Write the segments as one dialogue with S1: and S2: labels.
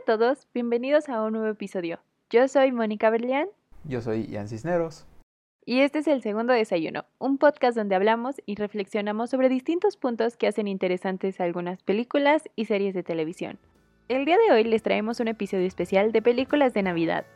S1: a todos, bienvenidos a un nuevo episodio. Yo soy Mónica Berlián.
S2: Yo soy Ian Cisneros.
S1: Y este es el segundo desayuno, un podcast donde hablamos y reflexionamos sobre distintos puntos que hacen interesantes algunas películas y series de televisión. El día de hoy les traemos un episodio especial de películas de Navidad.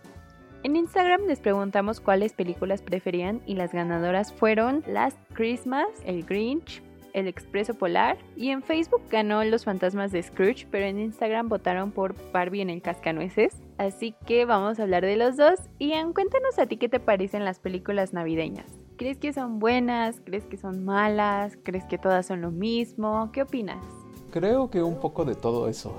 S1: En Instagram les preguntamos cuáles películas preferían y las ganadoras fueron Last Christmas, El Grinch, el Expreso Polar y en Facebook ganó Los Fantasmas de Scrooge, pero en Instagram votaron por Barbie en el Cascanueces. Así que vamos a hablar de los dos. Ian, cuéntanos a ti qué te parecen las películas navideñas. ¿Crees que son buenas? ¿Crees que son malas? ¿Crees que todas son lo mismo? ¿Qué opinas?
S2: Creo que un poco de todo eso.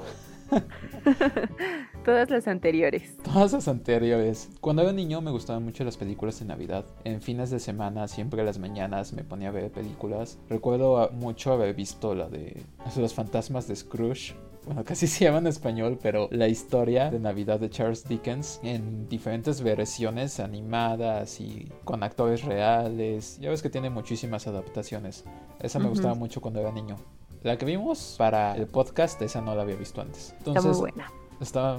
S1: Todas las anteriores.
S2: Todas las anteriores. Cuando era niño me gustaban mucho las películas de Navidad. En fines de semana, siempre a las mañanas me ponía a ver películas. Recuerdo mucho haber visto la de Los fantasmas de Scrooge. Bueno, casi se llama en español, pero la historia de Navidad de Charles Dickens en diferentes versiones animadas y con actores reales. Ya ves que tiene muchísimas adaptaciones. Esa me gustaba mucho cuando era niño. La que vimos para el podcast, esa no la había visto antes.
S1: Entonces, está muy buena.
S2: Está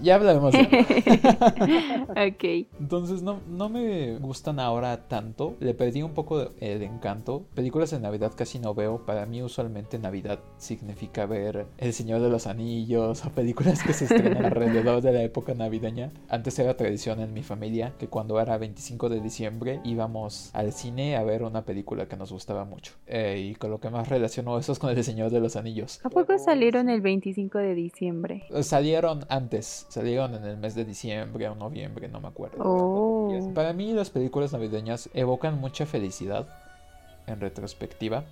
S2: ya hablaremos
S1: Ok.
S2: Entonces no, no me gustan ahora tanto. Le perdí un poco el encanto. Películas de Navidad casi no veo. Para mí usualmente Navidad significa ver El Señor de los Anillos o películas que se estrenan alrededor de la época navideña. Antes era tradición en mi familia que cuando era 25 de diciembre íbamos al cine a ver una película que nos gustaba mucho. Eh, y con lo que más relaciono eso es con El Señor de los Anillos.
S1: ¿A poco salieron el 25 de diciembre?
S2: Salieron antes salieron en el mes de diciembre o noviembre, no me acuerdo.
S1: Oh.
S2: Para mí las películas navideñas evocan mucha felicidad en retrospectiva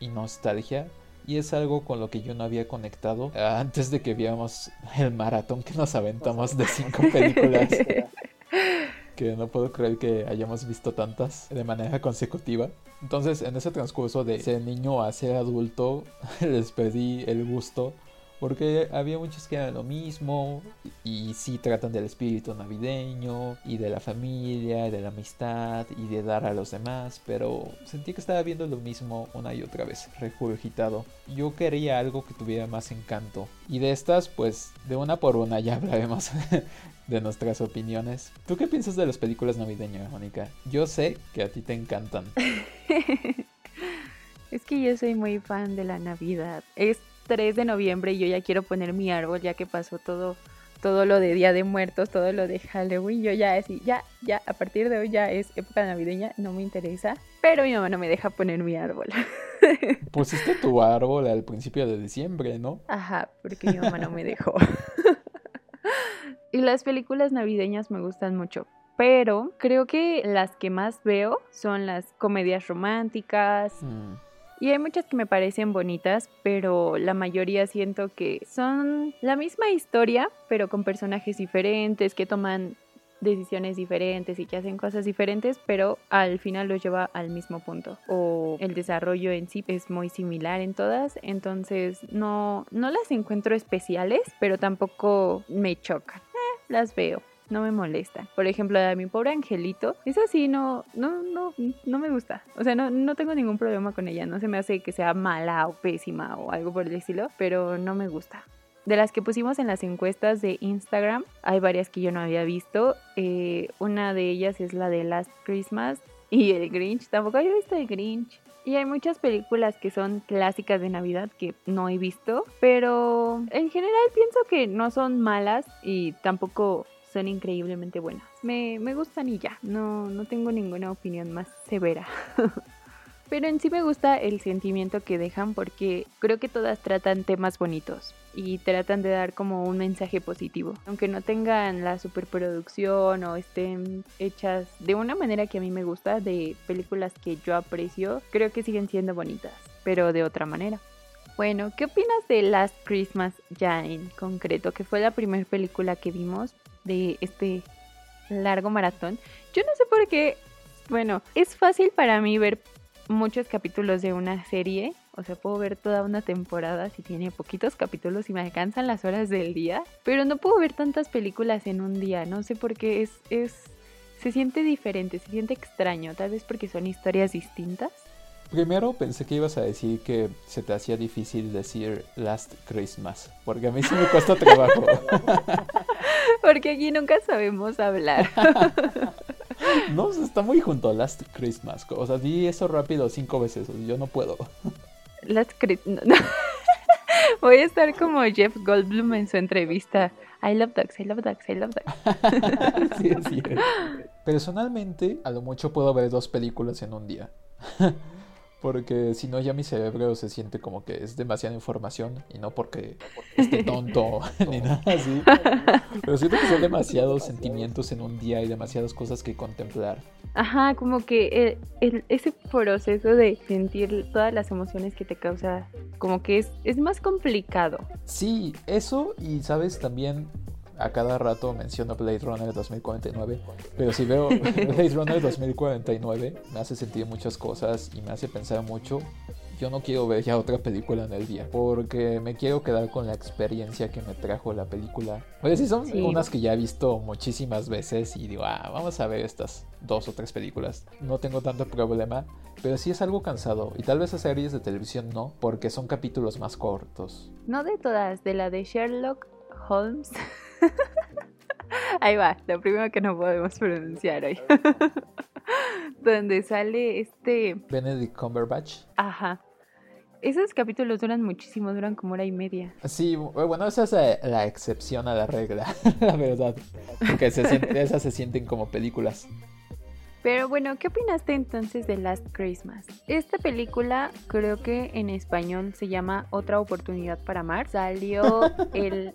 S2: y nostalgia. Y es algo con lo que yo no había conectado antes de que viéramos el maratón que nos aventamos de cinco películas. que no puedo creer que hayamos visto tantas de manera consecutiva. Entonces, en ese transcurso de ser niño a ser adulto, les pedí el gusto porque había muchos que eran lo mismo y sí tratan del espíritu navideño y de la familia, de la amistad y de dar a los demás, pero sentí que estaba viendo lo mismo una y otra vez, regurgitado. Yo quería algo que tuviera más encanto. Y de estas, pues de una por una ya hablaremos de nuestras opiniones. ¿Tú qué piensas de las películas navideñas, Mónica? Yo sé que a ti te encantan.
S1: es que yo soy muy fan de la Navidad. Es 3 de noviembre y yo ya quiero poner mi árbol ya que pasó todo todo lo de Día de Muertos, todo lo de Halloween, yo ya así, ya, ya, a partir de hoy ya es época navideña, no me interesa, pero mi mamá no me deja poner mi árbol.
S2: Pusiste tu árbol al principio de diciembre, ¿no?
S1: Ajá, porque mi mamá no me dejó. y las películas navideñas me gustan mucho, pero creo que las que más veo son las comedias románticas. Mm. Y hay muchas que me parecen bonitas, pero la mayoría siento que son la misma historia, pero con personajes diferentes, que toman decisiones diferentes y que hacen cosas diferentes, pero al final los lleva al mismo punto. O el desarrollo en sí es muy similar en todas, entonces no, no las encuentro especiales, pero tampoco me chocan. Eh, las veo no me molesta. Por ejemplo, la de mi pobre angelito, esa sí no, no, no, no me gusta. O sea, no, no tengo ningún problema con ella. No se me hace que sea mala o pésima o algo por el estilo, pero no me gusta. De las que pusimos en las encuestas de Instagram, hay varias que yo no había visto. Eh, una de ellas es la de Last Christmas y el Grinch. Tampoco había visto el Grinch. Y hay muchas películas que son clásicas de Navidad que no he visto, pero en general pienso que no son malas y tampoco son increíblemente buenas. Me, me gustan y ya, no, no tengo ninguna opinión más severa. Pero en sí me gusta el sentimiento que dejan porque creo que todas tratan temas bonitos y tratan de dar como un mensaje positivo. Aunque no tengan la superproducción o estén hechas de una manera que a mí me gusta, de películas que yo aprecio, creo que siguen siendo bonitas, pero de otra manera. Bueno, ¿qué opinas de Last Christmas ya en concreto? Que fue la primera película que vimos de este largo maratón. Yo no sé por qué, bueno, es fácil para mí ver muchos capítulos de una serie, o sea, puedo ver toda una temporada si tiene poquitos capítulos y me alcanzan las horas del día, pero no puedo ver tantas películas en un día, no sé por qué es, es, se siente diferente, se siente extraño, tal vez porque son historias distintas.
S2: Primero pensé que ibas a decir que se te hacía difícil decir Last Christmas, porque a mí sí me cuesta trabajo.
S1: porque aquí nunca sabemos hablar.
S2: no, está muy junto a Last Christmas. O sea, di eso rápido cinco veces, yo no puedo.
S1: Last Christmas. Voy a estar como Jeff Goldblum en su entrevista. I love dogs, I love dogs, I love dogs.
S2: sí, sí. Personalmente, a lo mucho puedo ver dos películas en un día. Porque si no, ya mi cerebro se siente como que es demasiada información y no porque esté tonto ni nada así. Pero siento que son demasiados sentimientos en un día y demasiadas cosas que contemplar.
S1: Ajá, como que ese proceso de sentir todas las emociones que te causa, como que es, es más complicado.
S2: Sí, eso y sabes también a cada rato menciono Blade Runner 2049, pero si veo Blade Runner 2049 me hace sentir muchas cosas y me hace pensar mucho. Yo no quiero ver ya otra película en el día porque me quiero quedar con la experiencia que me trajo la película. Pues sí, son unas que ya he visto muchísimas veces y digo, ah, vamos a ver estas dos o tres películas. No tengo tanto problema, pero sí es algo cansado y tal vez a series de televisión no, porque son capítulos más cortos.
S1: No de todas, de la de Sherlock Holmes. Ahí va, lo primero que no podemos pronunciar hoy. Donde sale este.
S2: Benedict Cumberbatch.
S1: Ajá. Esos capítulos duran muchísimo, duran como hora y media.
S2: Sí, bueno, esa es eh, la excepción a la regla, la verdad. Porque se esas se sienten como películas.
S1: Pero bueno, ¿qué opinaste entonces de Last Christmas? Esta película creo que en español se llama Otra oportunidad para amar. Salió el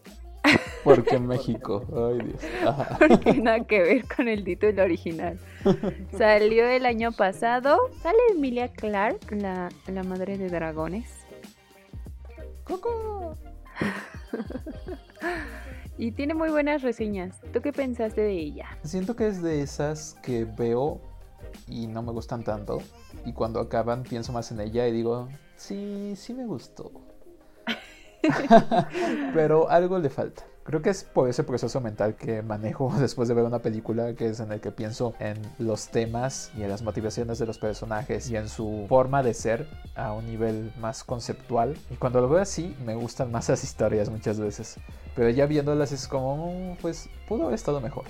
S2: porque en México. Ay, Dios.
S1: Porque nada que ver con el título original. Salió el año pasado. Sale Emilia Clark, la, la madre de dragones.
S2: ¡Coco!
S1: y tiene muy buenas reseñas. ¿Tú qué pensaste de ella?
S2: Siento que es de esas que veo y no me gustan tanto. Y cuando acaban pienso más en ella y digo, sí, sí me gustó. Pero algo le falta. Creo que es por ese proceso mental que manejo después de ver una película, que es en el que pienso en los temas y en las motivaciones de los personajes y en su forma de ser a un nivel más conceptual. Y cuando lo veo así, me gustan más las historias muchas veces. Pero ya viéndolas es como, mm, pues pudo haber estado mejor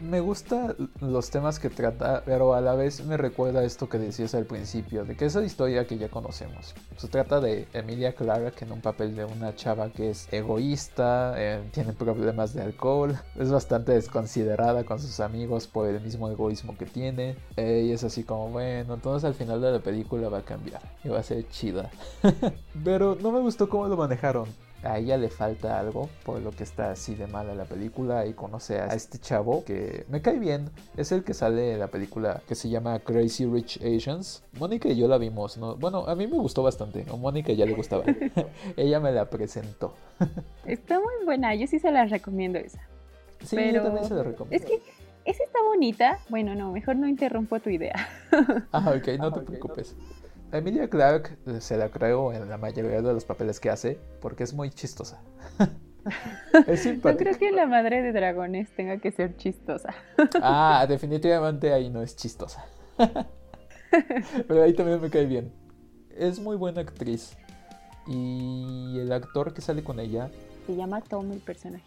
S2: me gustan los temas que trata, pero a la vez me recuerda esto que decías al principio, de que esa historia que ya conocemos. Se trata de Emilia Clarke en un papel de una chava que es egoísta, eh, tiene problemas de alcohol, es bastante desconsiderada con sus amigos por el mismo egoísmo que tiene. Eh, y es así como, bueno, entonces al final de la película va a cambiar y va a ser chida. pero no me gustó cómo lo manejaron a ella le falta algo por lo que está así de mala la película y conoce a este chavo que me cae bien. Es el que sale en la película que se llama Crazy Rich Asians. Mónica y yo la vimos, ¿no? Bueno, a mí me gustó bastante. A Mónica ya le gustaba. ella me la presentó.
S1: está muy buena, yo sí se la recomiendo esa.
S2: Sí, yo también se la recomiendo.
S1: Es que esa está bonita. Bueno, no, mejor no interrumpo tu idea.
S2: ah, ok, no te preocupes. Emilia Clark eh, se la creo en la mayoría de los papeles que hace porque es muy chistosa.
S1: es. No creo que la madre de dragones tenga que ser chistosa.
S2: ah, definitivamente ahí no es chistosa. Pero ahí también me cae bien. Es muy buena actriz. Y el actor que sale con ella.
S1: Se llama Tom el personaje.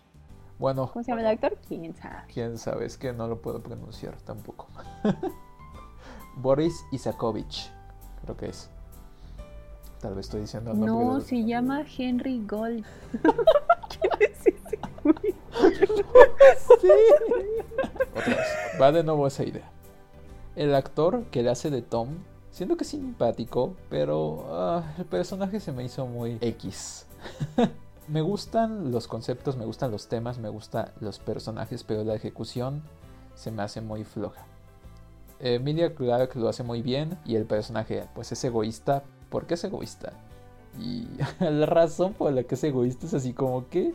S2: Bueno.
S1: ¿Cómo se llama el actor? ¿Quién sabe?
S2: Quién sabe, es que no lo puedo pronunciar tampoco. Boris Isakovich creo que es. Tal vez estoy diciendo el
S1: nombre. No, se llama Henry Gold. ¿Quién es ese
S2: sí. Otra vez. Va de nuevo esa idea. El actor que le hace de Tom, siento que es simpático, pero ah, el personaje se me hizo muy X. me gustan los conceptos, me gustan los temas, me gustan los personajes, pero la ejecución se me hace muy floja. Emilia Clarke lo hace muy bien y el personaje pues es egoísta. ¿Por qué es egoísta? Y la razón por la que es egoísta es así como que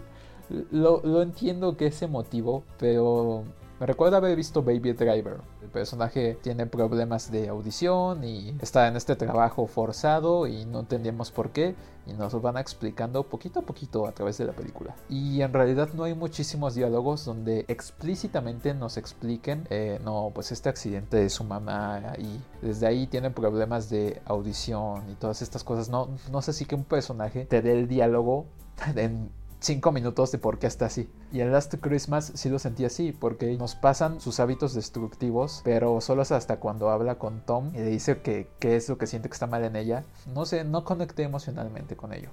S2: lo, entiendo que es emotivo, pero Me recuerda haber visto Baby Driver. El personaje tiene problemas de audición y está en este trabajo forzado y no entendemos por qué y nos lo van explicando poquito a poquito a través de la película. Y en realidad no hay muchísimos diálogos donde explícitamente nos expliquen, eh, no, pues este accidente de su mamá y desde ahí tiene problemas de audición y todas estas cosas. No, no sé si que un personaje te dé el diálogo en cinco minutos de por qué está así. Y en Last Christmas sí lo sentí así, porque nos pasan sus hábitos destructivos, pero solo hasta cuando habla con Tom y le dice que, qué es lo que siente que está mal en ella. No sé, no conecté emocionalmente con ello.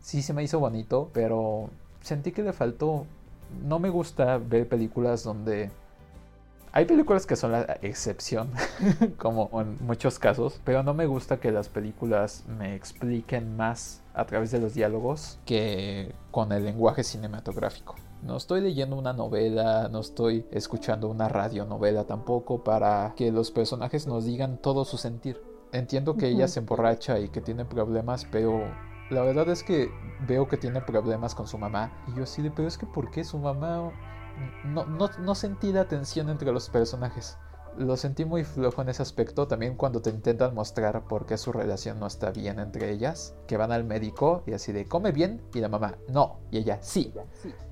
S2: Sí se me hizo bonito, pero sentí que le faltó... No me gusta ver películas donde hay películas que son la excepción, como en muchos casos, pero no me gusta que las películas me expliquen más a través de los diálogos que con el lenguaje cinematográfico. No estoy leyendo una novela, no estoy escuchando una radionovela tampoco para que los personajes nos digan todo su sentir. Entiendo que ella se emborracha y que tiene problemas, pero la verdad es que veo que tiene problemas con su mamá. Y yo así de, pero es que ¿por qué su mamá no, no, sentí la tensión entre los personajes. Lo sentí muy flojo en ese aspecto. También cuando te intentan mostrar por qué su relación no está bien entre ellas. Que van al médico y así de come bien. Y la mamá, no. Y ella, sí.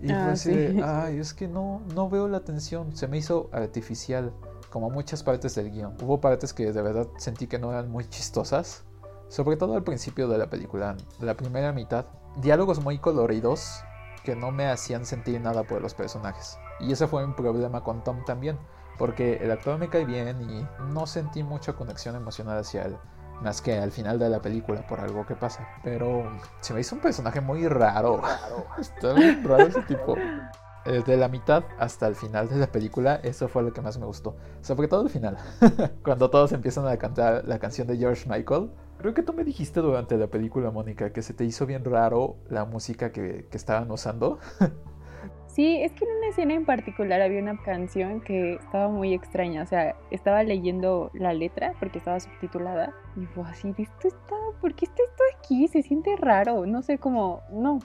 S2: Y ah, así ay, es que no, no veo la tensión. Se me hizo artificial. Como muchas partes del guion. Hubo partes que de verdad sentí que no eran muy chistosas. Sobre todo al principio de la película. La primera mitad. Diálogos muy coloridos no me hacían sentir nada por los personajes. Y ese fue un problema con Tom también, porque el actor me cae bien y no sentí mucha conexión emocional hacia él, más que al final de la película por algo que pasa. Pero se me hizo un personaje muy raro. Desde la mitad hasta el final de la película, eso fue lo que más me gustó. Sobre todo el final, cuando todos empiezan a cantar la canción de George Michael Creo que tú me dijiste durante la película, Mónica, que se te hizo bien raro la música que, estaban usando.
S1: Sí, es que en una escena en particular había una canción que estaba muy extraña. O sea, estaba leyendo la letra porque estaba subtitulada. Y fue así, esto está, ¿por qué está esto aquí? Se siente raro. No sé cómo, no,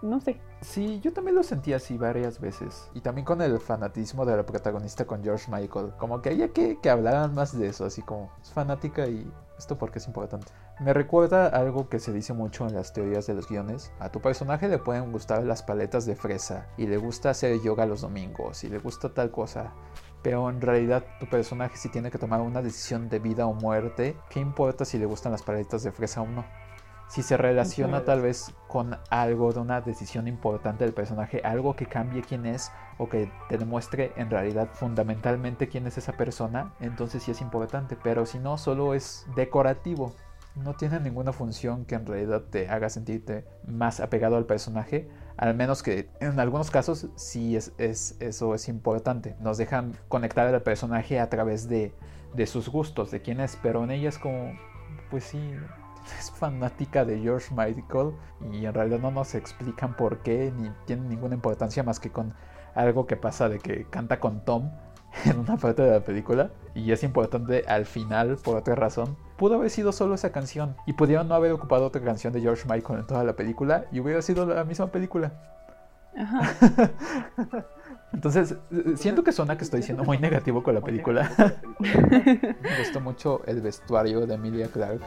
S1: no sé.
S2: Sí, yo también lo sentí así varias veces. Y también con el fanatismo de la protagonista con George Michael. Como que había que, que hablaran más de eso, así como es fanática y esto porque es importante. Me recuerda algo que se dice mucho en las teorías de los guiones. A tu personaje le pueden gustar las paletas de fresa y le gusta hacer yoga los domingos y le gusta tal cosa. Pero en realidad tu personaje si tiene que tomar una decisión de vida o muerte, ¿qué importa si le gustan las paletas de fresa o no? Si se relaciona tal vez con algo de una decisión importante del personaje, algo que cambie quién es o que te demuestre en realidad fundamentalmente quién es esa persona, entonces sí es importante. Pero si no, solo es decorativo. No tiene ninguna función que en realidad te haga sentirte más apegado al personaje. Al menos que en algunos casos sí es, eso es importante. Nos dejan conectar al personaje a través de, de sus gustos, de quién es. Pero en ella es como, pues sí, es fanática de George Michael y en realidad no nos explican por qué ni tiene ninguna importancia más que con algo que pasa de que canta con Tom en una parte de la película y es importante al final por otra razón. Pudo haber sido solo esa canción y pudieron no haber ocupado otra canción de George Michael en toda la película y hubiera sido la misma película. Entonces, siento que suena que estoy siendo muy negativo con la película. Me gustó mucho el vestuario de Emilia Clarke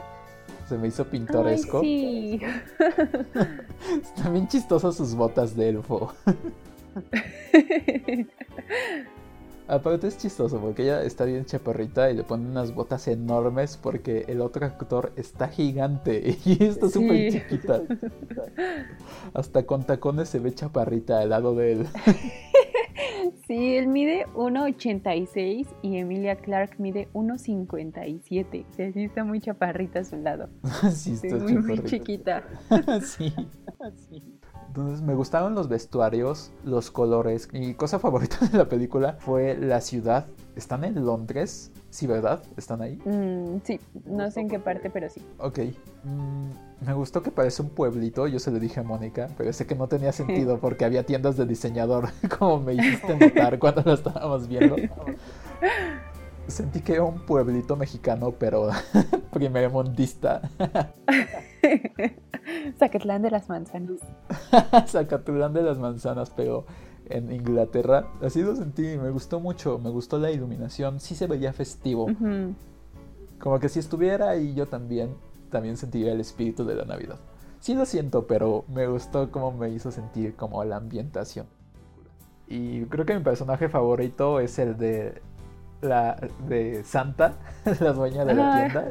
S2: se me hizo pintoresco. sí. Están bien chistosas sus botas de elfo. Aparte es chistoso porque ella está bien chaparrita y le pone unas botas enormes porque el otro actor está gigante y está súper chiquita. Hasta con tacones se ve chaparrita al lado de él.
S1: Sí, él mide 1,86 y Emilia Clark mide 1,57. O sea, sí está muy chaparrita a su lado.
S2: sí, está
S1: muy, chiquita.
S2: sí, Entonces me gustaron los vestuarios, los colores. Mi cosa favorita de la película fue la ciudad. Están en Londres, sí, ¿verdad? ¿Están ahí?
S1: Mm, sí, no sé en qué parte, pero sí.
S2: Ok. Mm, me gustó que parece un pueblito, yo se lo dije a Mónica, pero sé que no tenía sentido porque había tiendas de diseñador, como me hiciste notar cuando lo estábamos viendo. Sentí que era un pueblito mexicano, pero primer mundista.
S1: Zacatlán de las manzanas.
S2: Zacatlán de las manzanas, pero en Inglaterra. Así lo sentí, me gustó mucho, me gustó la iluminación, sí se veía festivo. Como que si estuviera ahí yo también, también sentiría el espíritu de la Navidad. Sí lo siento, pero me gustó cómo me hizo sentir como la ambientación. Y creo que mi personaje favorito es el de la de Santa, la dueña de la tienda.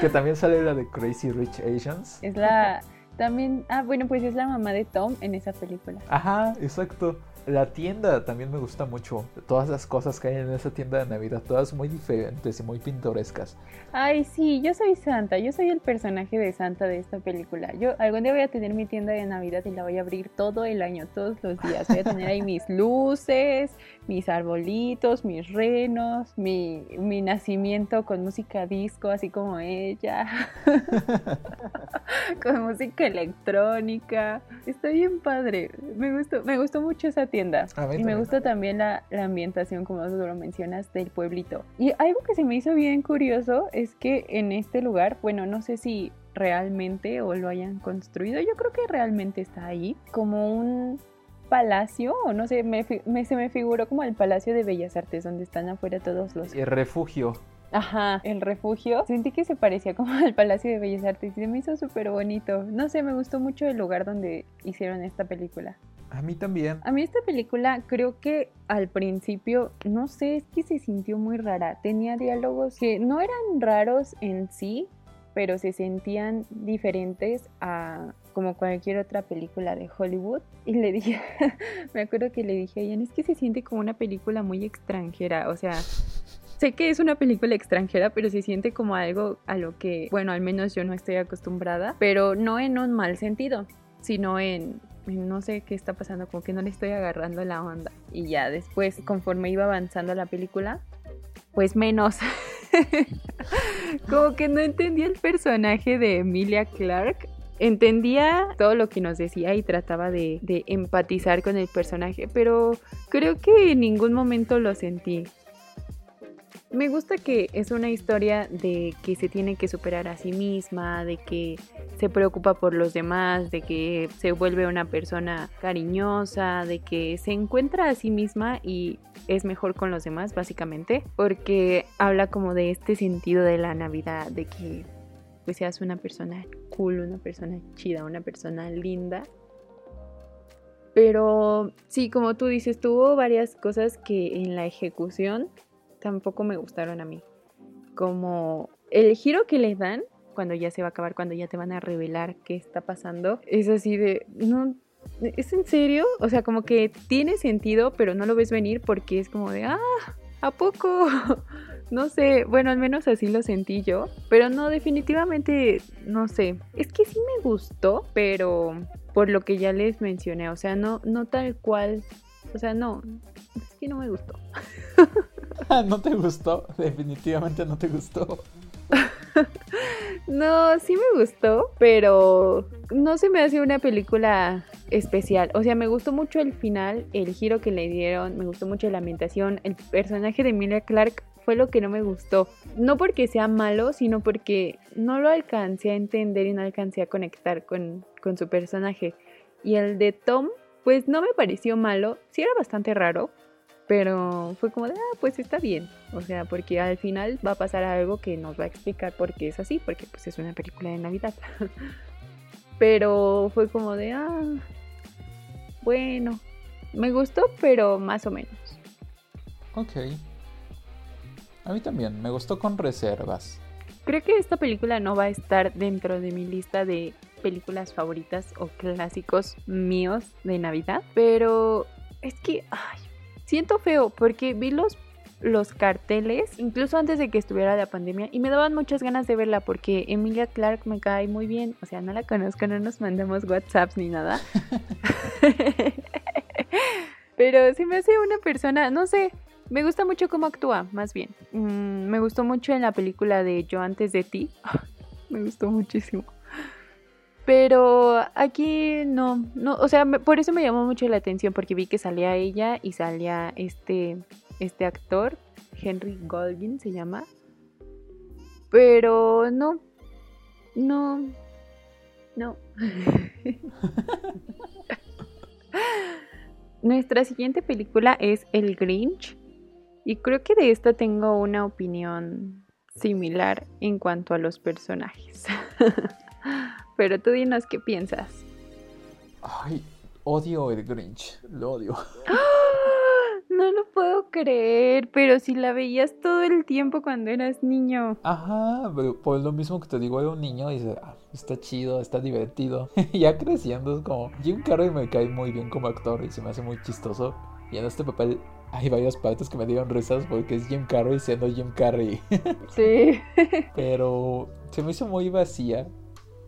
S2: que también sale la de Crazy Rich Asians.
S1: Es la también, ah, bueno, pues es la mamá de Tom en esa película.
S2: Ajá, exacto. La tienda también me gusta mucho. Todas las cosas que hay en esa tienda de Navidad, todas muy diferentes y muy pintorescas.
S1: Ay, sí, yo soy Santa. Yo soy el personaje de Santa de esta película. Yo algún día voy a tener mi tienda de Navidad y la voy a abrir todo el año, todos los días. Voy a tener ahí mis luces, mis arbolitos, mis renos, mi, mi nacimiento con música disco, así como ella. con música electrónica. Está bien padre. Me gustó, me gustó mucho esa tienda. Y me gusta también la, ambientación, como tú lo mencionas, del pueblito. Y algo que se me hizo bien curioso es que en este lugar, bueno, no sé si realmente o lo hayan construido, yo creo que realmente está ahí, como un palacio, o no sé, me, se me figuró como el Palacio de Bellas Artes, donde están afuera todos los...
S2: El refugio.
S1: Ajá, el refugio. Sentí que se parecía como al Palacio de Bellas Artes y se me hizo súper bonito. No sé, me gustó mucho el lugar donde hicieron esta película.
S2: A mí también.
S1: A mí esta película creo que al principio, no sé, es que se sintió muy rara. Tenía diálogos que no eran raros en sí, pero se sentían diferentes a como cualquier otra película de Hollywood. Y le dije, me acuerdo que le dije a Ian, es que se siente como una película muy extranjera. O sea, sé que es una película extranjera, pero se siente como algo a lo que, bueno, al menos yo no estoy acostumbrada, pero no en un mal sentido, sino en no sé qué está pasando, como que no le estoy agarrando la onda. Y ya después, conforme iba avanzando la película, pues menos. como que no entendía el personaje de Emilia Clark. Entendía todo lo que nos decía y trataba de, de empatizar con el personaje, pero creo que en ningún momento lo sentí. Me gusta que es una historia de que se tiene que superar a sí misma, de que se preocupa por los demás, de que se vuelve una persona cariñosa, de que se encuentra a sí misma y es mejor con los demás, básicamente, porque habla como de este sentido de la Navidad, de que pues seas una persona cool, una persona chida, una persona linda. Pero sí, como tú dices, tuvo varias cosas que en la ejecución tampoco me gustaron a mí. Como el giro que les dan cuando ya se va a acabar, cuando ya te van a revelar qué está pasando, es así de, no, ¿es en serio? O sea, como que tiene sentido, pero no lo ves venir porque es como de, ah, ¿a poco? No sé, bueno, al menos así lo sentí yo, pero no, definitivamente, no sé, es que sí me gustó, pero por lo que ya les mencioné, o sea, no, no tal cual, o sea, no, es que no me gustó.
S2: ¿No te gustó? Definitivamente no te gustó.
S1: no, sí me gustó, pero no se me hace una película especial. O sea, me gustó mucho el final, el giro que le dieron, me gustó mucho la ambientación, el personaje de Emilia Clark fue lo que no me gustó. No porque sea malo, sino porque no lo alcancé a entender y no alcancé a conectar con, con su personaje. Y el de Tom, pues no me pareció malo, sí era bastante raro, pero fue como de, ah, pues está bien. O sea, porque al final va a pasar algo que nos va a explicar por qué es así, porque pues es una película de Navidad. pero fue como de, ah, bueno, me gustó, pero más o menos.
S2: Ok. A mí también, me gustó con reservas.
S1: Creo que esta película no va a estar dentro de mi lista de películas favoritas o clásicos míos de Navidad, pero es que, ay, siento feo porque vi los, los carteles, incluso antes de que estuviera la pandemia, y me daban muchas ganas de verla porque Emilia Clark me cae muy bien. O sea, no la conozco, no nos mandamos WhatsApps ni nada. Pero sí me hace una persona, no sé, me gusta mucho cómo actúa, más bien. Mm, me gustó mucho en la película de Yo antes de ti. me gustó muchísimo. Pero aquí no, no, o sea, por eso me llamó mucho la atención porque vi que salía ella y salía este, este actor, Henry Goldwyn se llama. Pero no, no, no. Nuestra siguiente película es El Grinch. Y creo que de esta tengo una opinión similar en cuanto a los personajes. Pero tú dinos qué piensas.
S2: Ay, odio el Grinch, lo odio.
S1: No lo puedo creer, pero si la veías todo el tiempo cuando eras niño.
S2: Ajá, pero pues lo mismo que te digo, era un niño y dice, ah, está chido, está divertido. ya creciendo es como, Jim Carrey me cae muy bien como actor y se me hace muy chistoso. Y en este papel hay varias partes que me dieron risas porque es Jim Carrey siendo Jim Carrey.
S1: sí.
S2: pero se me hizo muy vacía.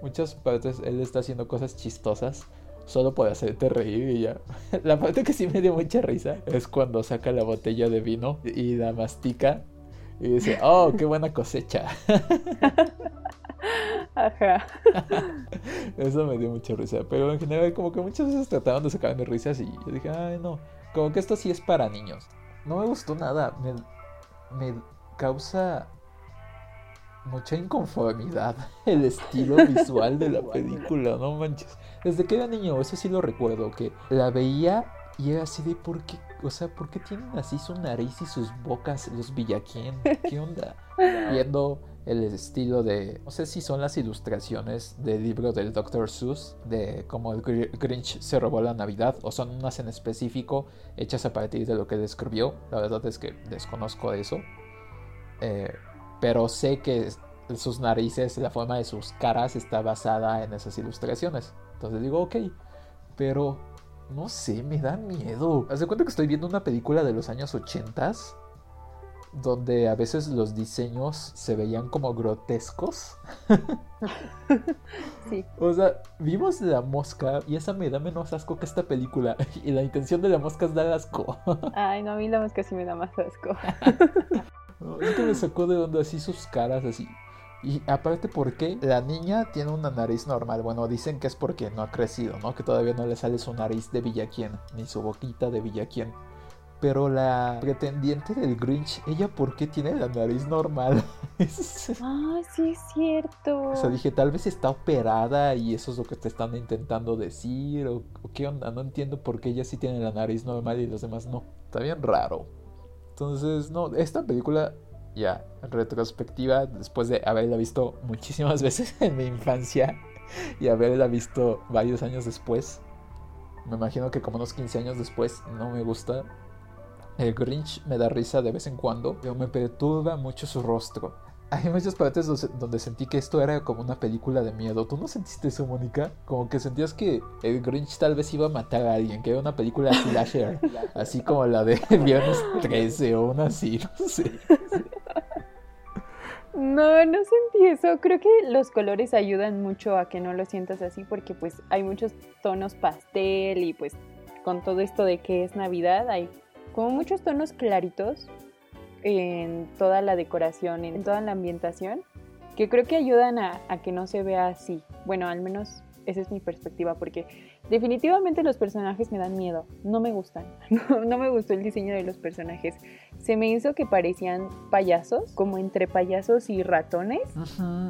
S2: Muchas partes él está haciendo cosas chistosas solo por hacerte reír y ya. La parte que sí me dio mucha risa es cuando saca la botella de vino y la mastica y dice, oh, qué buena cosecha.
S1: Ajá.
S2: Eso me dio mucha risa. Pero en general, como que muchas veces trataban de sacarme risas y yo dije, ay, no. Como que esto sí es para niños. No me gustó nada. Me, me causa mucha inconformidad el estilo visual de la película, no manches. Desde que era niño, eso sí lo recuerdo, que la veía y era así de por qué, o sea, ¿por qué tienen así su nariz y sus bocas los Villaquien? ¿Qué onda? Viendo el estilo de, no sé si son las ilustraciones del libro del Dr. Seuss, de cómo el Grinch se robó la Navidad, o son unas en específico hechas a partir de lo que él escribió. La verdad es que desconozco eso. Eh, pero sé que sus narices, la forma de sus caras está basada en esas ilustraciones. Entonces digo, ok, pero no sé, me da miedo. Hace cuenta que estoy viendo una película de los años 80 donde a veces los diseños se veían como grotescos.
S1: sí.
S2: O sea, vimos la mosca y esa me da menos asco que esta película. Y la intención de la mosca es dar asco.
S1: Ay, no, a mí la mosca sí me da más asco.
S2: es que me sacó de onda así sus caras, así. Y aparte, ¿por qué la niña tiene una nariz normal? Bueno, dicen que es porque no ha crecido, ¿no? Que todavía no le sale su nariz de Villaquien, ni su boquita de Villaquien. Pero la pretendiente del Grinch, ¿ella por qué tiene la nariz normal?
S1: ah, sí es cierto.
S2: O sea, dije, tal vez está operada y eso es lo que te están intentando decir. O, o qué onda, no entiendo por qué ella sí tiene la nariz normal y los demás no. Está bien raro. Entonces, no, esta película ya en retrospectiva, después de haberla visto muchísimas veces en mi infancia y haberla visto varios años después, me imagino que como unos 15 años después no me gusta. El Grinch me da risa de vez en cuando, pero me perturba mucho su rostro. Hay muchas partes donde sentí que esto era como una película de miedo. ¿Tú no sentiste eso, Mónica? Como que sentías que el Grinch tal vez iba a matar a alguien, que era una película slasher, así como la de Viernes 13 o una así, no sé.
S1: No, no sentí eso. Creo que los colores ayudan mucho a que no lo sientas así porque pues hay muchos tonos pastel y pues con todo esto de que es Navidad hay como muchos tonos claritos en toda la decoración, en toda la ambientación, que creo que ayudan a, que no se vea así. Bueno, al menos esa es mi perspectiva, porque definitivamente los personajes me dan miedo, no me gustan, no, me gustó el diseño de los personajes. Se me hizo que parecían payasos, como entre payasos y ratones.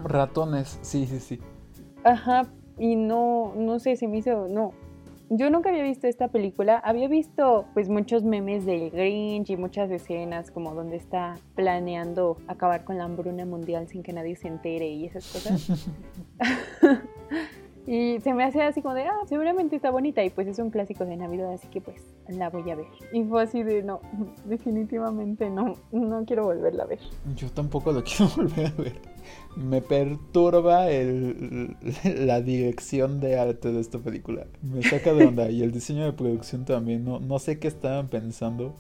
S2: ratones, sí, sí, sí.
S1: Ajá, y no, no sé, se me hizo, no, yo nunca había visto esta película, había visto pues muchos memes del Grinch y muchas escenas como donde está planeando acabar con la hambruna mundial sin que nadie se entere y esas cosas. y se me hace así como de, ah, seguramente está bonita y pues es un clásico de Navidad, así que pues la voy a ver. Y fue así de, no, definitivamente no, no quiero volverla a ver.
S2: Yo tampoco lo quiero volver a ver me perturba el, la dirección de arte de esta película. Me saca de onda. Y el diseño de producción también. No, no sé qué estaban pensando.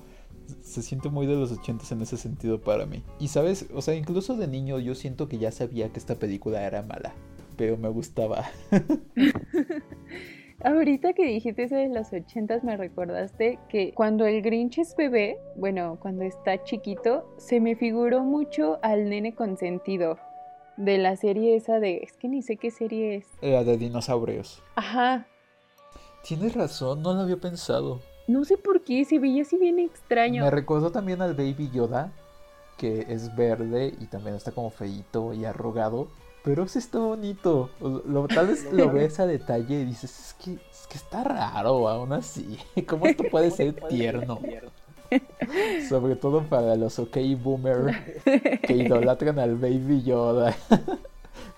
S2: Se siente muy de los ochentas en ese sentido para mí. Y sabes, o sea, incluso de niño yo siento que ya sabía que esta película era mala. Pero me gustaba.
S1: Ahorita que dijiste eso de los ochentas me recordaste que cuando el Grinch es bebé, bueno, cuando está chiquito, se me figuró mucho al nene consentido de la serie esa de... Es que ni sé qué serie es.
S2: La de dinosaurios.
S1: Ajá.
S2: Tienes razón, no lo había pensado.
S1: No sé por qué, se veía así bien extraño.
S2: Me recordó también al Baby Yoda, que es verde y también está como feito y arrugado. Pero sí está bonito. Lo, tal vez lo ves a detalle y dices, es que, es que está raro aún así. ¿Cómo esto puede ser tierno? Sobre todo para los OK Boomer que idolatran al Baby Yoda.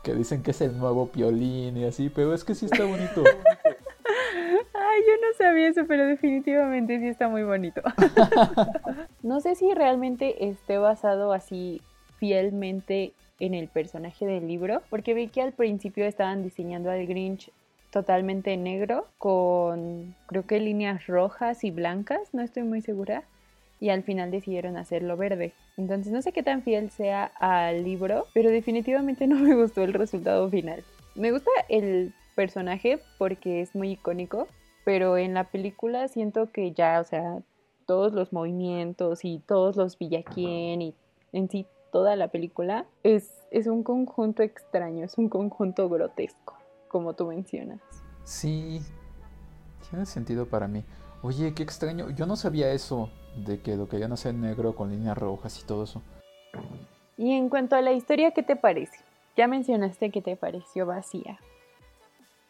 S2: que dicen que es el nuevo piolín y así, pero es que sí está bonito.
S1: Ay, yo no sabía eso, pero definitivamente sí está muy bonito. no sé si realmente esté basado así fielmente en el personaje del libro, porque vi que al principio estaban diseñando al Grinch totalmente negro con creo que líneas rojas y blancas, no estoy muy segura, y al final decidieron hacerlo verde. Entonces no sé qué tan fiel sea al libro, pero definitivamente no me gustó el resultado final. Me gusta el personaje porque es muy icónico, pero en la película siento que ya, o sea, todos los movimientos y todos los villaquien y en sí toda la película es, es un conjunto extraño, es un conjunto grotesco, como tú mencionas.
S2: Sí, tiene sentido para mí. Oye, qué extraño, yo no sabía eso, de que lo querían hacer negro con líneas rojas y todo eso.
S1: Y en cuanto a la historia, ¿qué te parece? Ya mencionaste que te pareció vacía.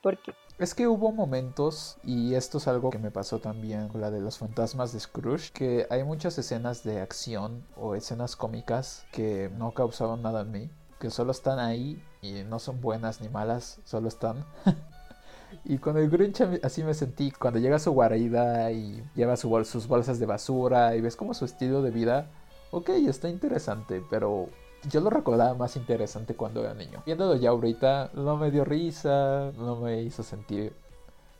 S1: ¿Por qué?
S2: Es que hubo momentos, y esto es algo que me pasó también con la de los fantasmas de Scrooge, que hay muchas escenas de acción o escenas cómicas que no causaron nada en mí, que solo están ahí y no son buenas ni malas, solo están. y con el Grinch así me sentí, cuando llega a su guarida y lleva sus bolsas de basura y ves como su estilo de vida, ok, está interesante, pero yo lo recordaba más interesante cuando era niño. Viéndolo ya ahorita, no me dio risa, no me hizo sentir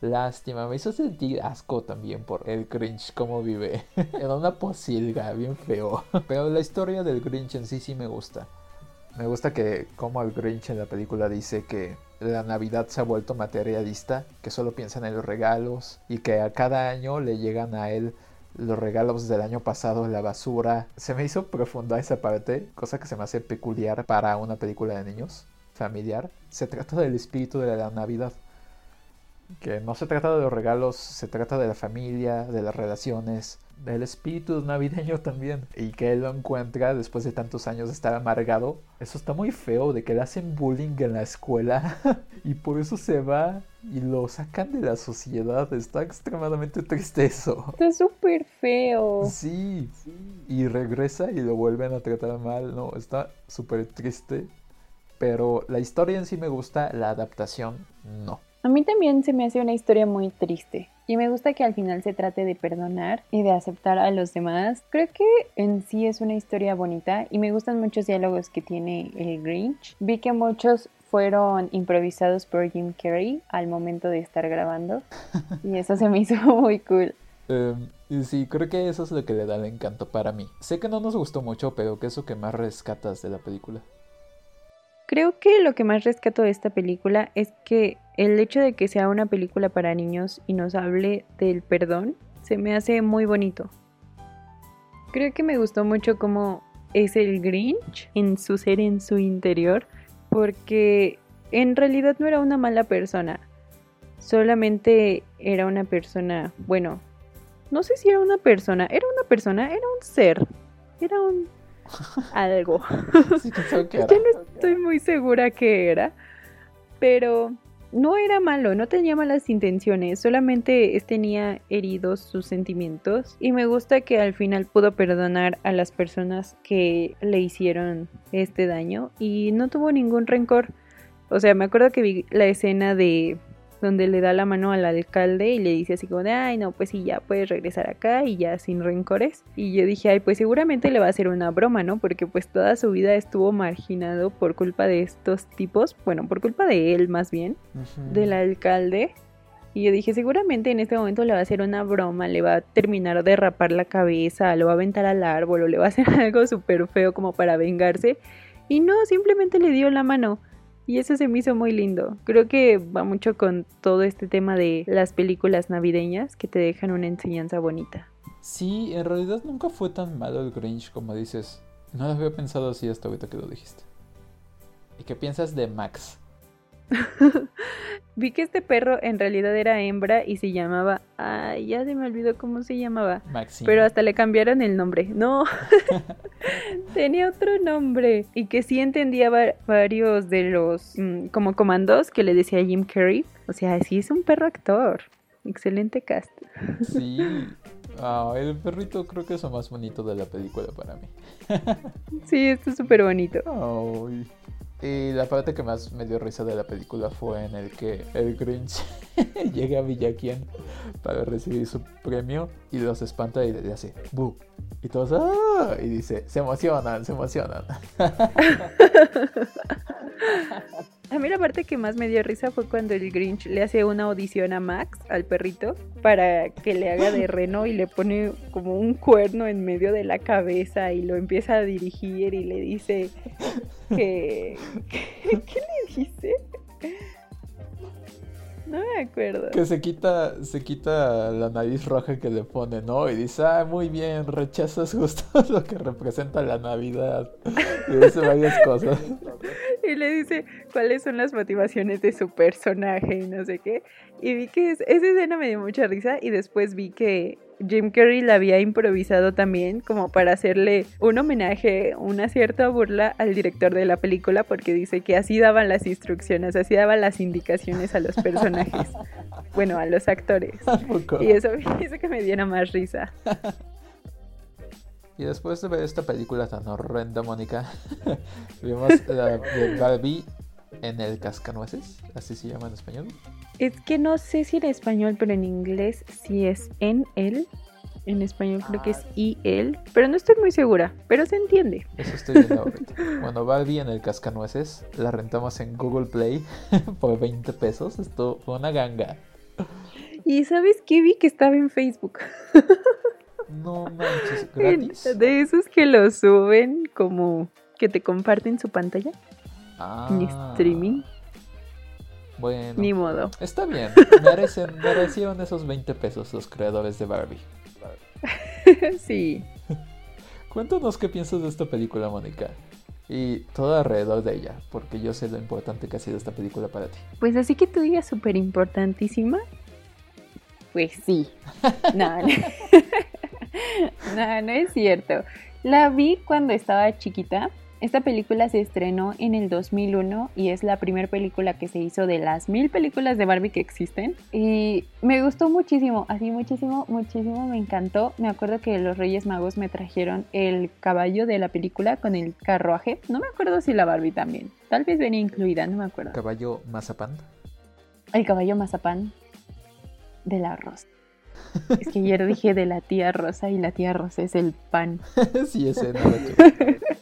S2: lástima, me hizo sentir asco también por el Grinch, cómo vive. Era una posilga, bien feo. Pero la historia del Grinch en sí sí me gusta. Me gusta que como el Grinch en la película dice que la Navidad se ha vuelto materialista, que solo piensa en los regalos y que a cada año le llegan a él los regalos del año pasado, la basura. Se me hizo profunda esa parte, cosa que se me hace peculiar para una película de niños, familiar. Se trata del espíritu de la Navidad. Que no se trata de los regalos, se trata de la familia, de las relaciones, del espíritu navideño también. Y que él lo encuentra después de tantos años de estar amargado. Eso está muy feo, de que le hacen bullying en la escuela. y por eso se va y lo sacan de la sociedad. Está extremadamente triste eso.
S1: Está súper feo.
S2: Sí, Y regresa y lo vuelven a tratar mal. No, está súper triste. Pero la historia en sí me gusta, la adaptación no.
S1: A mí también se me hace una historia muy triste. Y me gusta que al final se trate de perdonar y de aceptar a los demás. Creo que en sí es una historia bonita y me gustan muchos diálogos que tiene el Grinch. Vi que muchos fueron improvisados por Jim Carrey al momento de estar grabando y eso se me hizo muy cool.
S2: Em, sí, creo que eso es lo que le da el encanto para mí. Sé que no nos gustó mucho, pero ¿qué es lo que más rescatas de la película?
S1: Creo que lo que más rescato de esta película es que el hecho de que sea una película para niños y nos hable del perdón se me hace muy bonito. Creo que me gustó mucho cómo es el Grinch en su ser, en su interior, porque en realidad no era una mala persona, solamente era una persona, bueno, no sé si era una persona, era una persona, era un ser, era un algo. Yo no estoy muy segura que era, pero no era malo, no tenía malas intenciones, solamente tenía heridos sus sentimientos y me gusta que al final pudo perdonar a las personas que le hicieron este daño y no tuvo ningún rencor. O sea, me acuerdo que vi la escena de donde le da la mano al alcalde y le dice así como de, ay, no, pues sí, ya puedes regresar acá y ya sin rencores. Y yo dije, ay, pues seguramente le va a hacer una broma, ¿no? Porque pues toda su vida estuvo marginado por culpa de estos tipos, bueno, por culpa de él más bien, del alcalde. Y yo dije, seguramente en este momento le va a hacer una broma, le va a terminar de rapar la cabeza, lo va a aventar al árbol o le va a hacer algo súper feo como para vengarse. Y no, simplemente le dio la mano. Y eso se me hizo muy lindo. Creo que va mucho con todo este tema de las películas navideñas que te dejan una enseñanza bonita.
S2: Sí, en realidad nunca fue tan malo el Grinch como dices. No lo había pensado así hasta ahorita que lo dijiste. ¿Y qué piensas de Max?
S1: vi que este perro en realidad era hembra y se llamaba. Ay, ya se me olvidó cómo se llamaba. Pero hasta le cambiaron el nombre. No, tenía otro nombre. Y que sí entendía varios de los mm, como comandos que le decía Jim Carrey. O sea, sí es un perro actor. Excelente cast.
S2: Sí. Ah, el perrito creo que es lo más bonito de la película para mí.
S1: sí, esto es súper bonito.
S2: Ay. Y la parte que más me dio risa de la película fue en el que el Grinch llega a Villaquien para recibir su premio y los espanta y le hace ¡bu! Y todos ¡ah! Y dice, se emocionan, se emocionan.
S1: A mí la parte que más me dio risa fue cuando el Grinch le hace una audición a Max, al perrito, para que le haga de reno y le pone como un cuerno en medio de la cabeza y lo empieza a dirigir y le dice que... ¿Qué, le dice? No me acuerdo.
S2: Que se quita, se quita la nariz roja que le pone, ¿no? Y dice, ah, muy bien, rechazas justo lo que representa la Navidad. Y dice varias cosas.
S1: Y le dice cuáles son las motivaciones de su personaje y no sé qué. Y vi que esa escena me dio mucha risa y después vi que Jim Carrey la había improvisado también como para hacerle un homenaje, una cierta burla al director de la película porque dice que así daban las instrucciones, así daban las indicaciones a los personajes, bueno, a los actores. Y eso hizo que me diera más risa.
S2: Y después de ver esta película tan horrenda, Mónica, vimos la de Barbie en el cascanueces, así se llama en español.
S1: Es que no sé si en español, pero en inglés sí es en él. En español creo que es y él, pero no estoy muy segura, pero se entiende.
S2: Eso estoy viendo ahorita. Bueno, Barbie en el cascanueces la rentamos en Google Play por 20 pesos. Esto fue una ganga.
S1: ¿Y sabes qué vi que estaba en Facebook?
S2: No manches, gratis.
S1: De esos que lo suben como que te comparten su pantalla. Ah. En streaming.
S2: Bueno.
S1: Ni modo.
S2: Está bien. Merecen, merecieron esos 20 pesos los creadores de Barbie.
S1: sí.
S2: Cuéntanos qué piensas de esta película, Mónica. Y todo alrededor de ella, porque yo sé lo importante que ha sido esta película para ti.
S1: Pues así que tú digas súper importantísima. Pues sí. no, no, no es cierto. La vi cuando estaba chiquita esta película se estrenó en el 2001 y es la primera película que se hizo de las mil películas de Barbie que existen. Y me gustó muchísimo, así muchísimo, muchísimo, me encantó. Me acuerdo que los Reyes Magos me trajeron el caballo de la película con el carruaje. No me acuerdo si la Barbie también. Tal vez venía incluida, no me acuerdo.
S2: ¿Caballo mazapán?
S1: El caballo mazapán de la rosa. Es que ayer dije de la tía Rosa y la tía Rosa es el pan.
S2: sí, ese no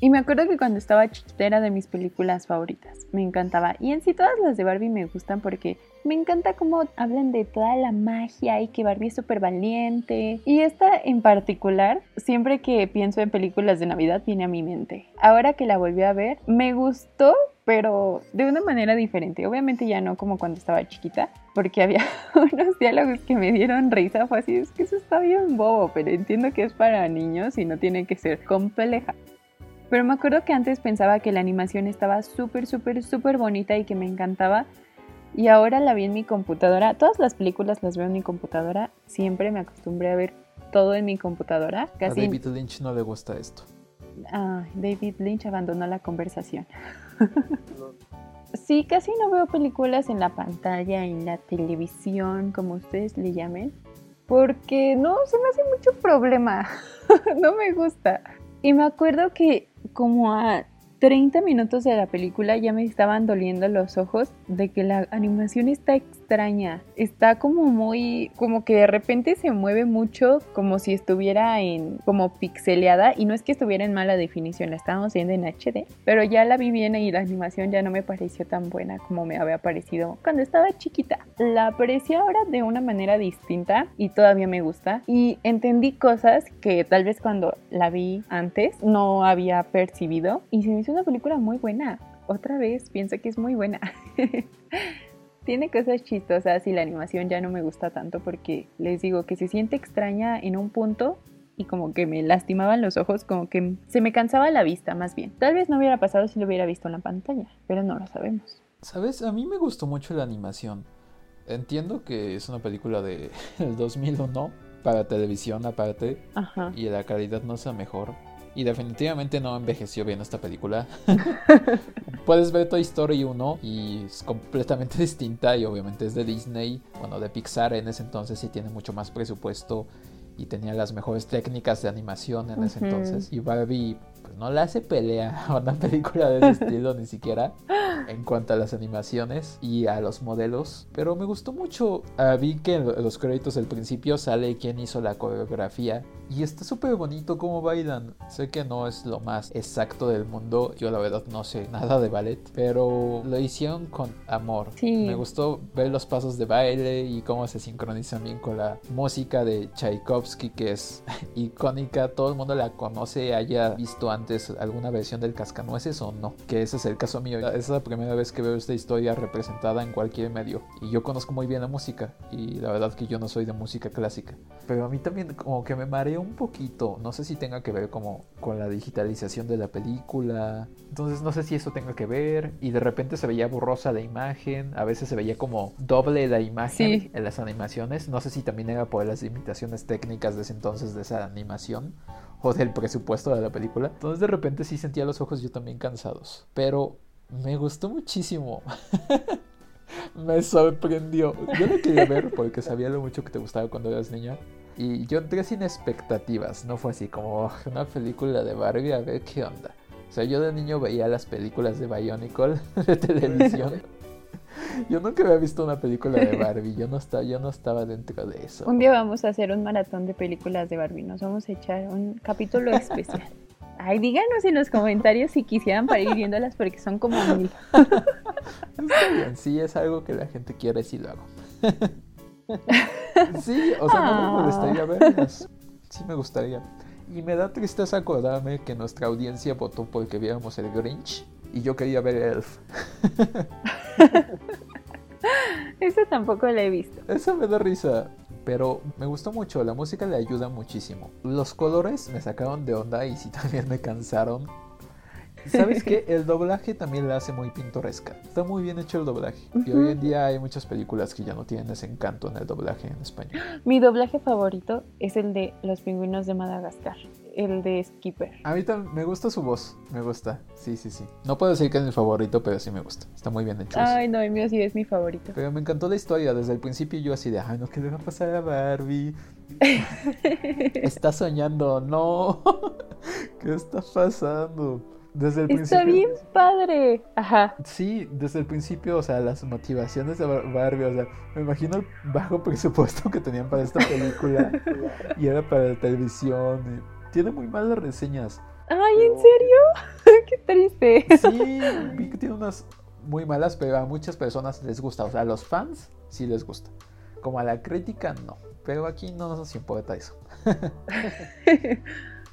S1: Y me acuerdo que cuando estaba chiquita era de mis películas favoritas. Me encantaba. Y en sí todas las de Barbie me gustan porque me encanta cómo hablan de toda la magia y que Barbie es súper valiente. Y esta en particular, siempre que pienso en películas de Navidad, viene a mi mente. Ahora que la volví a ver, me gustó, pero de una manera diferente. Obviamente ya no como cuando estaba chiquita, porque había unos diálogos que me dieron risa. Fue así, es que eso está bien bobo, pero entiendo que es para niños y no tiene que ser compleja. Pero me acuerdo que antes pensaba que la animación estaba súper, súper, súper bonita y que me encantaba y ahora la vi en mi computadora. Todas las películas las veo en mi computadora. Siempre me acostumbré a ver todo en mi computadora.
S2: Casi... A David Lynch no le gusta esto.
S1: Ah, David Lynch abandonó la conversación. sí, casi no veo películas en la pantalla, en la televisión, como ustedes le llamen. Porque no, se me hace mucho problema. no me gusta. Y me acuerdo que como a 30 minutos de la película ya me estaban doliendo los ojos de que la animación está extraña. Está como muy, como que de repente se mueve mucho como si estuviera en, como pixeleada y no es que estuviera en mala definición, la estábamos viendo en HD, pero ya la vi bien y la animación ya no me pareció tan buena como me había parecido cuando estaba chiquita. La aprecié ahora de una manera distinta y todavía me gusta y entendí cosas que tal vez cuando la vi antes no había percibido y se me hizo una película muy buena. Otra vez, pienso que es muy buena. Tiene cosas chistosas y la animación ya no me gusta tanto porque les digo que se siente extraña en un punto y como que me lastimaban los ojos, como que se me cansaba la vista más bien. Tal vez no hubiera pasado si lo hubiera visto en la pantalla, pero no lo sabemos.
S2: ¿Sabes? A mí me gustó mucho la animación. Entiendo que es una película de el 2001 para televisión aparte
S1: Ajá.
S2: y la calidad no sea mejor. Y definitivamente no envejeció bien esta película. Puedes ver Toy Story 1 y es completamente distinta y obviamente es de Disney, bueno, de Pixar en ese entonces sí tiene mucho más presupuesto y tenía las mejores técnicas de animación en ese entonces. Y Barbie pues, no le hace pelea a una película de ese estilo ni siquiera en cuanto a las animaciones y a los modelos. Pero me gustó mucho. Ah, vi que en los créditos del principio sale quién hizo la coreografía. Y está súper bonito cómo bailan. Sé que no es lo más exacto del mundo. Yo la verdad no sé nada de ballet. Pero lo hicieron con amor.
S1: Sí.
S2: Me gustó ver los pasos de baile y cómo se sincronizan bien con la música de Tchaikovsky que es icónica. Todo el mundo la conoce, haya visto antes alguna versión del Cascanueces o no. Que ese es el caso mío. Es la primera vez que veo esta historia representada en cualquier medio. Y yo conozco muy bien la música. Y la verdad que yo no soy de música clásica. Pero a mí también como que me mareó un poquito. No sé si tenga que ver como con la digitalización de la película. Entonces no sé si eso tenga que ver. Y de repente se veía borrosa la imagen. A veces se veía como doble la imagen
S1: Sí.
S2: en las animaciones. No sé si también era por las limitaciones técnicas de ese entonces de esa animación. O del presupuesto de la película. Entonces de repente sí sentía los ojos yo también cansados. Pero me gustó muchísimo. me sorprendió. Yo la quería ver porque sabía lo mucho que te gustaba cuando eras niña. Y yo entré sin expectativas, no fue así como "Oh, una película de Barbie, a ver qué onda. O sea, yo de niño veía las películas de Bionicle de televisión. Yo nunca había visto una película de Barbie, yo no estaba, yo no estaba dentro de eso.
S1: Un día vamos a hacer un maratón de películas de Barbie. Nos vamos a echar un capítulo especial. Ay, díganos en los comentarios si quisieran para ir viéndolas porque son como mil.
S2: Está bien, sí es algo que la gente quiere, sí lo hago. sí, o sea, no me
S1: Ah.
S2: molestaría verlas. Sí me gustaría. Y me da tristeza acordarme que nuestra audiencia votó porque viéramos el Grinch y yo quería ver Elf.
S1: Eso tampoco lo he visto.
S2: Eso me da risa. Pero me gustó mucho, la música le ayuda muchísimo. Los colores me sacaron de onda y sí también me cansaron. ¿Sabes qué? El doblaje también la hace muy pintoresca. Está muy bien hecho el doblaje. Y hoy en día hay muchas películas que ya no tienen ese encanto en el doblaje en español.
S1: Mi doblaje favorito es el de Los pingüinos de Madagascar, el de Skipper.
S2: A mí también me gusta su voz, me gusta. Sí, sí, sí. No puedo decir que es mi favorito, pero sí me gusta. Está muy bien hecho.
S1: Ay, no, el mío sí es mi favorito.
S2: Pero me encantó la historia. Desde el principio yo así de, ay, no, ¿qué le va a pasar a Barbie? Está soñando, no. ¿Qué está pasando? Desde el
S1: Está
S2: principio.
S1: bien padre. Ajá.
S2: Sí, desde el principio, o sea, las motivaciones de Bar- Barbie, o sea, me imagino el bajo presupuesto que tenían para esta película y era para la televisión. y tiene muy malas reseñas.
S1: Ay, ¿en serio? Qué triste.
S2: Sí, vi que tiene unas muy malas, pero a muchas personas les gusta. O sea, a los fans sí les gusta. Como a la crítica, no. Pero aquí no nos importa eso.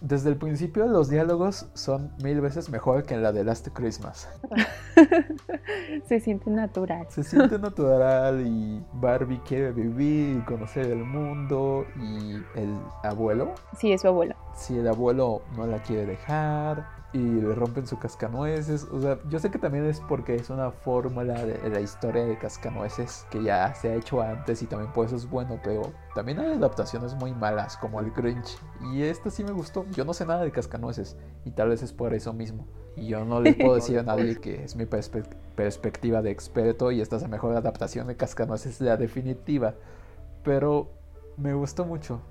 S2: Desde el principio los diálogos son mil veces mejor que en la de Last Christmas.
S1: Se siente natural.
S2: Se siente natural y Barbie quiere vivir y conocer el mundo y el abuelo,
S1: Sí, es su abuela.
S2: Si el abuelo no la quiere dejar y le rompen su cascanueces, o sea, yo sé que también es porque es una fórmula de la historia de cascanueces que ya se ha hecho antes y también por eso es bueno, pero también hay adaptaciones muy malas como el Grinch y esta sí me gustó, yo no sé nada de cascanueces y tal vez es por eso mismo. Y yo no le puedo decir a nadie que es mi perspe- perspectiva de experto y esta es la mejor adaptación de Cascanueces, la definitiva. Pero me gustó mucho.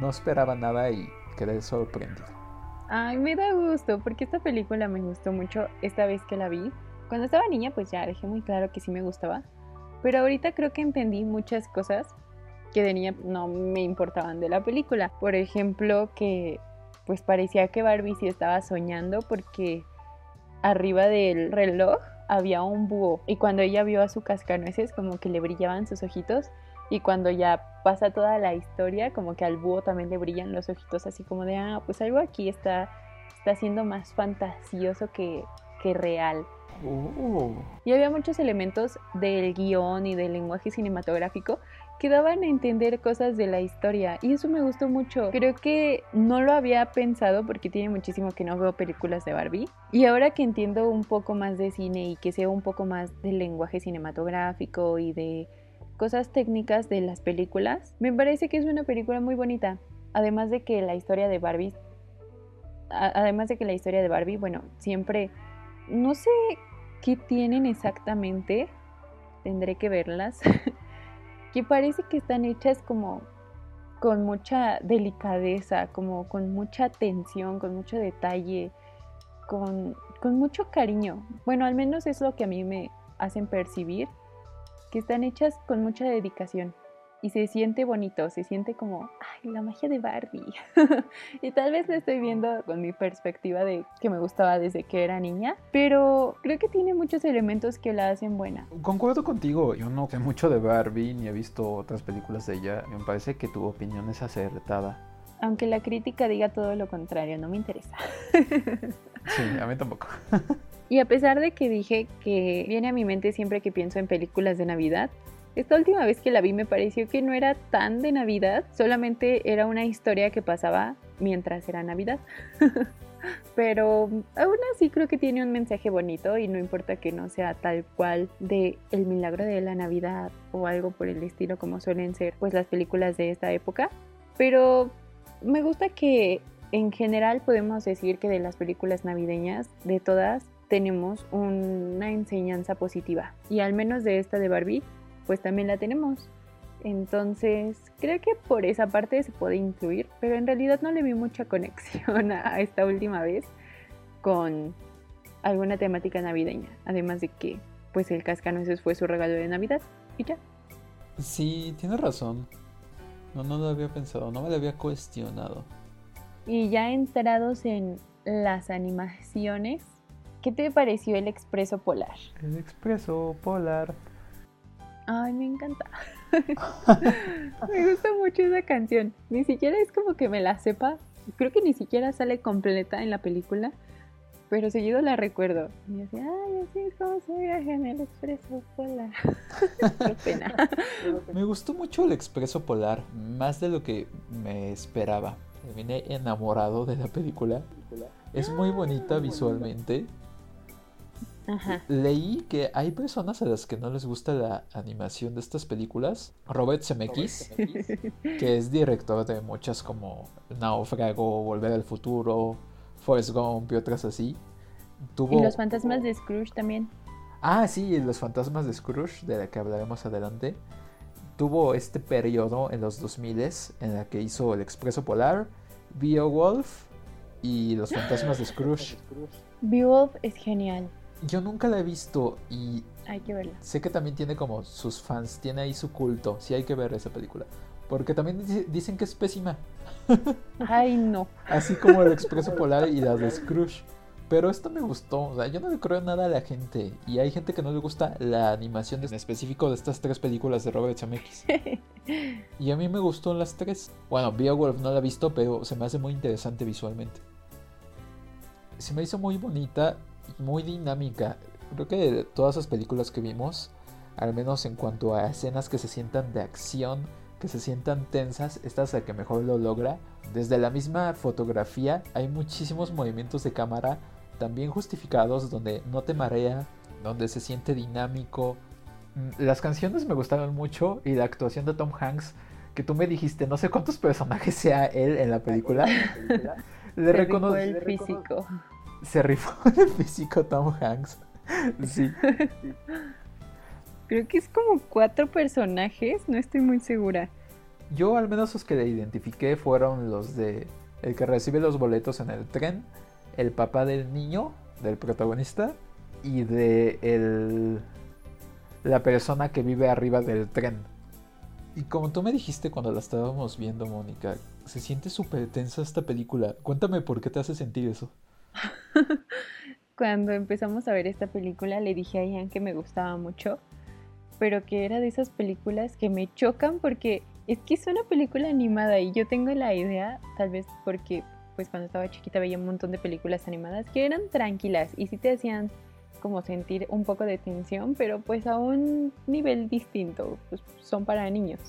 S2: No esperaba nada y quedé sorprendido.
S1: Ay, me da gusto, porque esta película me gustó mucho esta vez que la vi. Cuando estaba niña, pues ya dejé muy claro que sí me gustaba. Pero ahorita creo que entendí muchas cosas que de niña no me importaban de la película. Por ejemplo, que pues parecía que Barbie sí estaba soñando porque arriba del reloj había un búho. Y cuando ella vio a su cascanueces, como que le brillaban sus ojitos. Y cuando ya pasa toda la historia, como que al búho también le brillan los ojitos, así como de, ah, pues algo aquí está, está siendo más fantasioso que, que real.
S2: Uh,
S1: Y había muchos elementos del guion y del lenguaje cinematográfico que daban a entender cosas de la historia y eso me gustó mucho. Creo que no lo había pensado porque tiene muchísimo que no veo películas de Barbie y ahora que entiendo un poco más de cine y que sé un poco más del lenguaje cinematográfico y de cosas técnicas de las películas, me parece que es una película muy bonita. Además de que la historia de Barbie, además de que la historia de Barbie, bueno, siempre, no sé qué tienen exactamente, tendré que verlas, que parece que están hechas como con mucha delicadeza, como con mucha atención, con mucho detalle, con, con mucho cariño. Bueno, al menos es lo que a mí me hacen percibir, que están hechas con mucha dedicación y se siente bonito, se siente como, ay, la magia de Barbie. y tal vez lo estoy viendo con mi perspectiva de que me gustaba desde que era niña, pero creo que tiene muchos elementos que la hacen buena.
S2: Concuerdo contigo, yo no sé mucho de Barbie ni he visto otras películas de ella, me parece que tu opinión es acertada.
S1: Aunque la crítica diga todo lo contrario, no me interesa.
S2: sí, a mí tampoco.
S1: Y a pesar de que dije que viene a mi mente siempre que pienso en películas de Navidad, esta última vez que la vi me pareció que no era tan de Navidad, solamente era una historia que pasaba mientras era Navidad. Pero aún así creo que tiene un mensaje bonito y no importa que no sea tal cual de el milagro de la Navidad o algo por el estilo como suelen ser pues las películas de esta época. Pero me gusta que en general podemos decir que de las películas navideñas, de todas, tenemos una enseñanza positiva. Y al menos de esta de Barbie, pues también la tenemos. Entonces, creo que por esa parte se puede incluir, pero en realidad no le vi mucha conexión a esta última vez con alguna temática navideña. Además de que, pues el cascanueces fue su regalo de Navidad y ya.
S2: Sí, tienes razón. No, no lo había pensado, no me lo había cuestionado.
S1: Y ya entrados en las animaciones, ¿qué te pareció el Expreso Polar?
S2: El Expreso Polar
S1: Ay, me encanta. me gusta mucho esa canción. Ni siquiera es como que me la sepa. Creo que ni siquiera sale completa en la película. Pero seguido la recuerdo. Y decía, ay, así es como se viaja en el expreso polar. Qué pena.
S2: Me gustó mucho el expreso polar, más de lo que me esperaba. Me vine enamorado de la película. Es muy bonita visualmente. Leí que hay personas a las que no les gusta la animación de estas películas. Robert Zemeckis, que es director de muchas como Naufrago, Volver al Futuro, Forrest Gump y otras así.
S1: Tuvo... Y los fantasmas de Scrooge también.
S2: Ah, sí, los fantasmas de Scrooge, de la que hablaremos adelante. Tuvo este periodo en los 2000 en la que hizo El Expreso Polar, Beowulf y Los fantasmas de Scrooge.
S1: Beowulf es genial.
S2: Yo nunca la he visto y
S1: hay que verla.
S2: Sé que también tiene como sus fans, tiene ahí su culto. Sí hay que ver esa película. Porque también dicen que es pésima.
S1: Ay, no.
S2: Así como el Expreso Polar y las de Scrooge. Pero esto me gustó. O sea, yo no le creo nada a la gente. Y hay gente que no le gusta la animación en específico de estas tres películas de Robert Zemeckis. y a mí me gustó las tres. Bueno, Beowulf no la he visto, pero se me hace muy interesante visualmente. Se me hizo muy bonita muy dinámica. Creo que de todas las películas que vimos, al menos en cuanto a escenas que se sientan de acción, que se sientan tensas, esta es la que mejor lo logra. Desde la misma fotografía hay muchísimos movimientos de cámara también justificados donde no te marea, donde se siente dinámico. Mm, las canciones me gustaron mucho y la actuación de Tom Hanks, que tú me dijiste, no sé cuántos personajes sea él en la película.
S1: Le reconozco el físico
S2: se rifó el físico Tom Hanks. Sí.
S1: Creo que es como cuatro personajes, no estoy muy segura.
S2: Yo al menos los que le identifiqué fueron los de el que recibe los boletos en el tren, el papá del niño, del protagonista, y de el, la persona que vive arriba del tren. Y como tú me dijiste cuando la estábamos viendo, Mónica, se siente súper tensa esta película. Cuéntame por qué te hace sentir eso.
S1: Cuando empezamos a ver esta película le dije a Ian que me gustaba mucho, pero que era de esas películas que me chocan porque es que es una película animada y yo tengo la idea, tal vez porque pues cuando estaba chiquita veía un montón de películas animadas que eran tranquilas y sí te hacían como sentir un poco de tensión, pero pues a un nivel distinto, pues son para niños.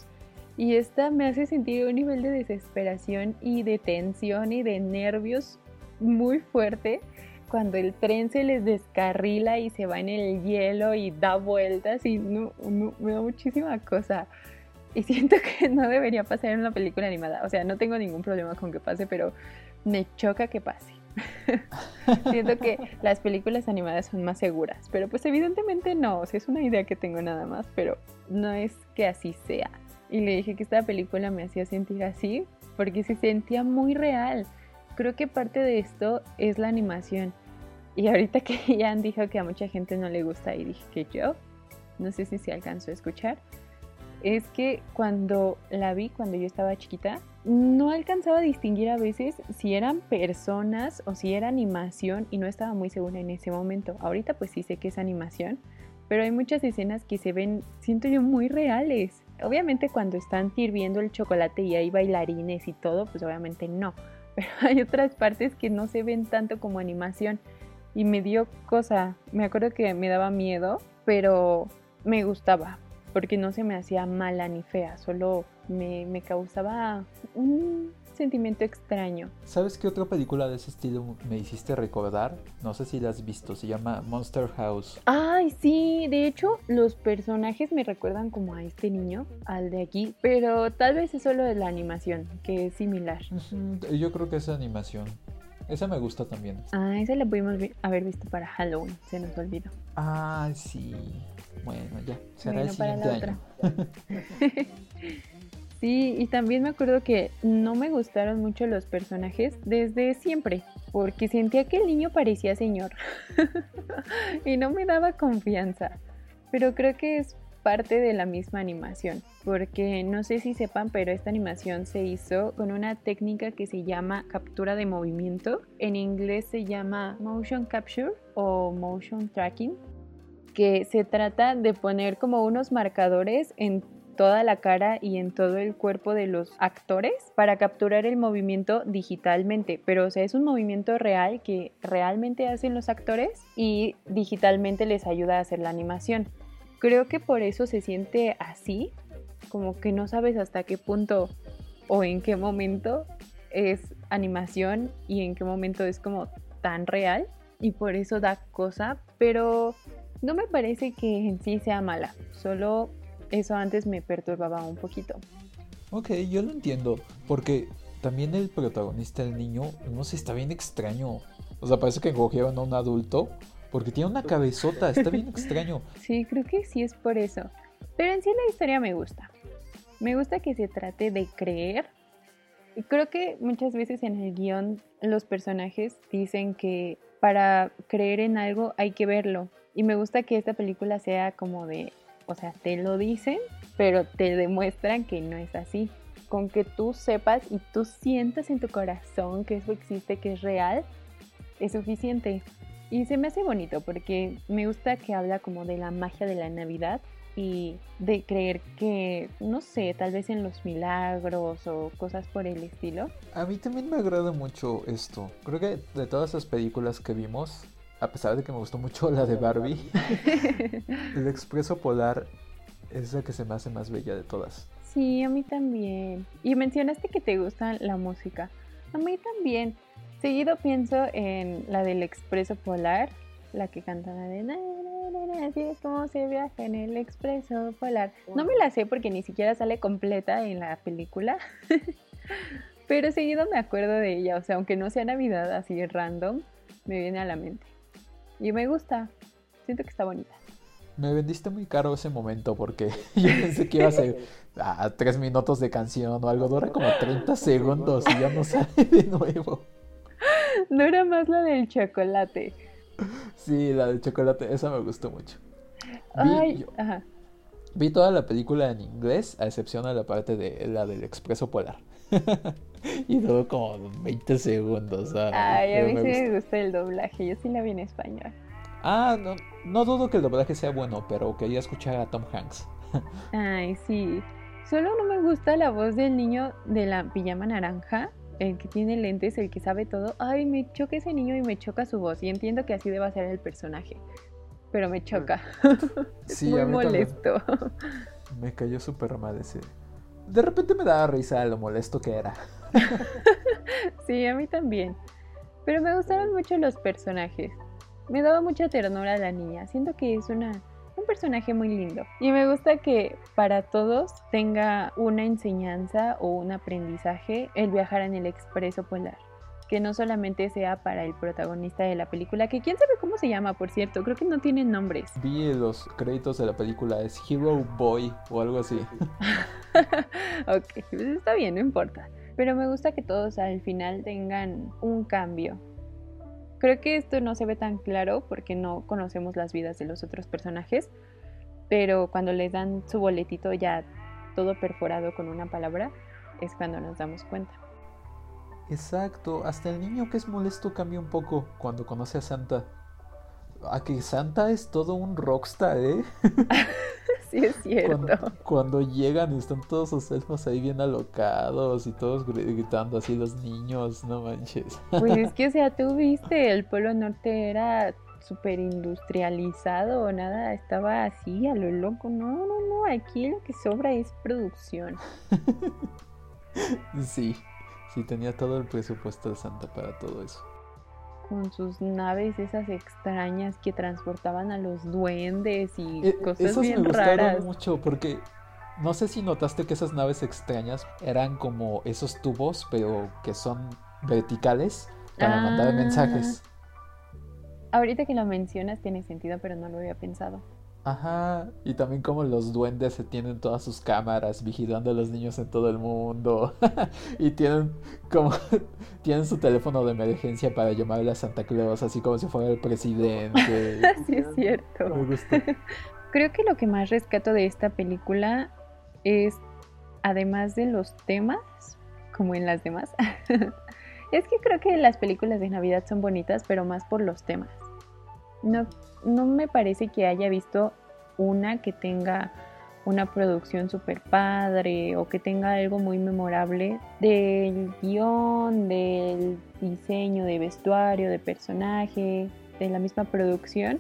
S1: Y esta me hace sentir un nivel de desesperación y de tensión y de nervios muy fuerte cuando el tren se les descarrila y se va en el hielo y da vueltas y no, me da muchísima cosa. Y siento que no debería pasar en una película animada. O sea, no tengo ningún problema con que pase, pero me choca que pase. siento que las películas animadas son más seguras, pero pues evidentemente no, o sea, es una idea que tengo nada más, pero no es que así sea. Y le dije que esta película me hacía sentir así porque se sentía muy real. Creo que parte de esto es la animación. Y ahorita que ya han dicho que a mucha gente no le gusta y dije que yo, no sé si se alcanzó a escuchar, es que cuando la vi, cuando yo estaba chiquita, no alcanzaba a distinguir a veces si eran personas o si era animación y no estaba muy segura en ese momento. Ahorita pues sí sé que es animación, pero hay muchas escenas que se ven, siento yo, muy reales. Obviamente cuando están hirviendo el chocolate y hay bailarines y todo, pues obviamente no. Pero hay otras partes que no se ven tanto como animación. Y me dio cosa, me acuerdo que me daba miedo, pero me gustaba porque no se me hacía mala ni fea, solo me, causaba un sentimiento extraño.
S2: ¿Sabes qué otra película de ese estilo me hiciste recordar? No sé si la has visto, se llama Monster House.
S1: Ay, sí, de hecho los personajes me recuerdan como a este niño, al de aquí, pero tal vez es solo de la animación, que es similar.
S2: Yo creo que es animación. Esa me gusta también.
S1: Ah, esa la pudimos haber visto para Halloween, se nos olvidó.
S2: Ah, sí. Bueno, ya, será el siguiente año.
S1: sí, y también me acuerdo que no me gustaron mucho los personajes desde siempre, porque sentía que el niño parecía señor y no me daba confianza. Pero creo que es parte de la misma animación, porque no sé si sepan, pero esta animación se hizo con una técnica que se llama captura de movimiento. En inglés se llama motion capture o motion tracking, que se trata de poner como unos marcadores en toda la cara y en todo el cuerpo de los actores para capturar el movimiento digitalmente. Pero o sea, es un movimiento real que realmente hacen los actores y digitalmente les ayuda a hacer la animación. Creo que por eso se siente así, como que no sabes hasta qué punto o en qué momento es animación y en qué momento es como tan real y por eso da cosa, pero no me parece que en sí sea mala, solo eso antes me perturbaba un poquito.
S2: Ok, yo lo entiendo, porque también el protagonista, el niño, no sé, está bien extraño. O sea, parece que cogieron a un adulto porque tiene una cabezota, está bien extraño.
S1: Sí, creo que sí es por eso. Pero en sí la historia me gusta. Me gusta que se trate de creer. Y creo que muchas veces en el guion los personajes dicen que para creer en algo hay que verlo. Y me gusta que esta película sea como de, o sea, te lo dicen, pero te demuestran que no es así. Con que tú sepas y tú sientas en tu corazón que eso existe, que es real, es suficiente. Y se me hace bonito porque me gusta que habla como de la magia de la Navidad y de creer que, no sé, tal vez en los milagros o cosas por el estilo.
S2: A mí también me agrada mucho esto. Creo que de todas esas películas que vimos, a pesar de que me gustó mucho la de Barbie, el Expreso Polar es la que se me hace más bella de todas.
S1: Sí, a mí también. Y mencionaste que te gusta la música. A mí también. Seguido pienso en la del Expreso Polar, la que canta la de así es como se viaja en el Expreso Polar. No me la sé porque ni siquiera sale completa en la película, pero seguido me acuerdo de ella, o sea, aunque no sea Navidad así random, me viene a la mente. Y me gusta, siento que está bonita.
S2: Me vendiste muy caro ese momento porque yo pensé que iba a ser a tres minutos de canción o algo, dura como 30 segundos y ya no sale de nuevo.
S1: no era más la del chocolate.
S2: Sí, la del chocolate, esa me gustó mucho.
S1: Vi,
S2: vi toda la película en inglés, a excepción de la parte de la del expreso polar. y duró como 20 segundos.
S1: Ay, a mí sí me gusta el doblaje, yo sí la vi en español.
S2: Ah, no, no dudo que el doblaje sea bueno, pero quería escuchar a Tom Hanks.
S1: Ay, sí. Solo no me gusta la voz del niño de la pijama naranja el que tiene lentes, el que sabe todo, ay, me choca ese niño y me choca su voz. Y entiendo que así deba ser el personaje, pero me choca. es muy molesto.
S2: Me cayó súper mal ese, de repente me daba risa lo molesto que era.
S1: sí, a mí también. Pero me gustaron mucho los personajes. Me daba mucha ternura a la niña. Siento que es una, un personaje muy lindo. Y me gusta que para todos tenga una enseñanza o un aprendizaje el viajar en el expreso polar. Que no solamente sea para el protagonista de la película, que quién sabe cómo se llama, por cierto, creo que no tienen nombres.
S2: Vi los créditos de la película, es Hero Boy o algo así.
S1: ok, pues está bien, no importa. Pero me gusta que todos al final tengan un cambio. Creo que esto no se ve tan claro porque no conocemos las vidas de los otros personajes, pero cuando les dan su boletito ya todo perforado con una palabra, es cuando nos damos cuenta.
S2: Exacto, hasta el niño que es molesto cambia un poco cuando conoce a Santa. A que Santa es todo un rockstar, ¿eh?
S1: sí, es cierto.
S2: Cuando, llegan y están todos sus elfos ahí bien alocados y todos gritando así los niños, no manches.
S1: Pues es que, o sea, tú viste, el Polo Norte era súper industrializado, nada, estaba así a lo loco. No, no, no, aquí lo que sobra es producción.
S2: sí, sí, tenía todo el presupuesto de Santa para todo eso
S1: con sus naves esas extrañas que transportaban a los duendes y e, cosas Esos bien me gustaron
S2: mucho porque no sé si notaste que esas naves extrañas eran como esos tubos, pero que son verticales para mandar ah. mensajes.
S1: Ahorita que lo mencionas tiene sentido, pero no lo había pensado.
S2: Ajá, y también como los duendes se tienen todas sus cámaras vigilando a los niños en todo el mundo. y tienen como tienen su teléfono de emergencia para llamarle a Santa Claus, así como si fuera el presidente.
S1: sí, es cierto. Me gusta. Creo que lo que más rescato de esta película es, además de los temas, como en las demás, es que creo que las películas de Navidad son bonitas, pero más por los temas. No no me parece que haya visto una que tenga una producción super padre o que tenga algo muy memorable del guion, del diseño de vestuario, de personaje, de la misma producción.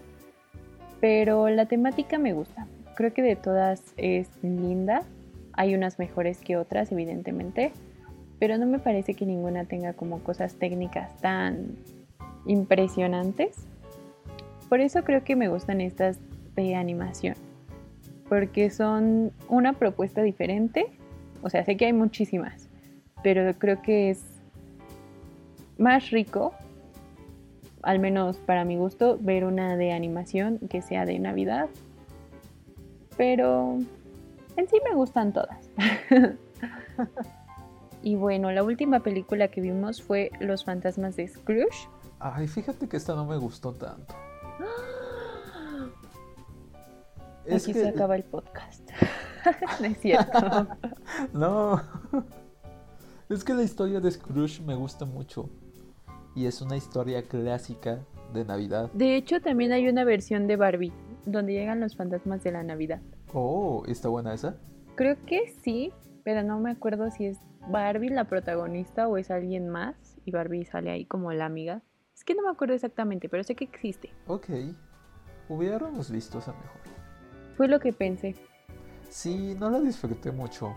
S1: Pero la temática me gusta. Creo que de todas es linda. Hay unas mejores que otras, evidentemente. Pero no me parece que ninguna tenga como cosas técnicas tan impresionantes. Por eso creo que me gustan estas de animación, porque son una propuesta diferente. O sea, sé que hay muchísimas, pero creo que es más rico, al menos para mi gusto, ver una de animación que sea de Navidad. Pero en sí me gustan todas. y bueno, la última película que vimos fue Los fantasmas de Scrooge.
S2: Ay, fíjate que esta no me gustó tanto.
S1: Es Aquí se acaba el podcast. no es cierto.
S2: no. Es que la historia de Scrooge me gusta mucho. Y es una historia clásica de Navidad.
S1: De hecho, también hay una versión de Barbie, donde llegan los fantasmas de la Navidad.
S2: Oh, ¿está buena esa?
S1: Creo que sí, pero no me acuerdo si es Barbie la protagonista o es alguien más. Y Barbie sale ahí como la amiga. Es que no me acuerdo exactamente, pero sé que existe.
S2: Ok. Hubiéramos visto esa mejor.
S1: Fue lo que pensé.
S2: Sí, no la disfruté mucho.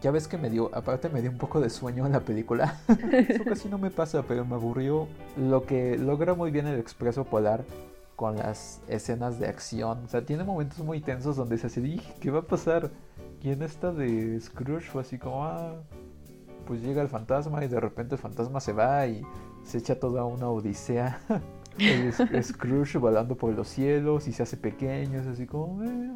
S2: ya ves que me dio, aparte me dio un poco de sueño en la película. Eso casi no me pasa, pero me aburrió. Lo que logra muy bien el Expreso Polar con las escenas de acción. O sea, tiene momentos muy tensos donde se así, ¿qué va a pasar? Y en esta de Scrooge fue así como, ah, pues llega el fantasma y de repente el fantasma se va y se echa toda una odisea. el Scrooge volando por los cielos y se hace pequeño, es así como... Eh,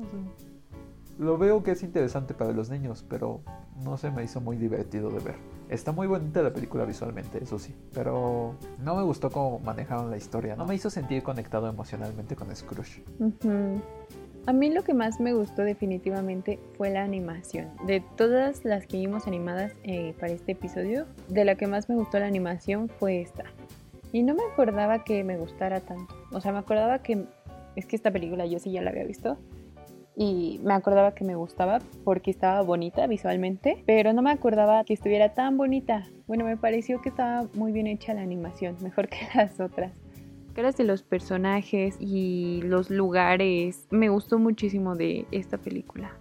S2: lo veo que es interesante para los niños, pero no se me hizo muy divertido de ver. Está muy bonita la película visualmente, eso sí, pero no me gustó cómo manejaron la historia, no me hizo sentir conectado emocionalmente con Scrooge.
S1: A mí lo que más me gustó definitivamente fue la animación. De todas las que vimos animadas eh, para este episodio, de la que más me gustó la animación fue esta. Y no me acordaba que me gustara tanto. O sea, me acordaba que es que esta película yo sí ya la había visto. Y me acordaba que me gustaba porque estaba bonita visualmente, pero no me acordaba que estuviera tan bonita. Bueno, me pareció que estaba muy bien hecha la animación, mejor que las otras. Caras de los personajes y los lugares me gustó muchísimo de esta película.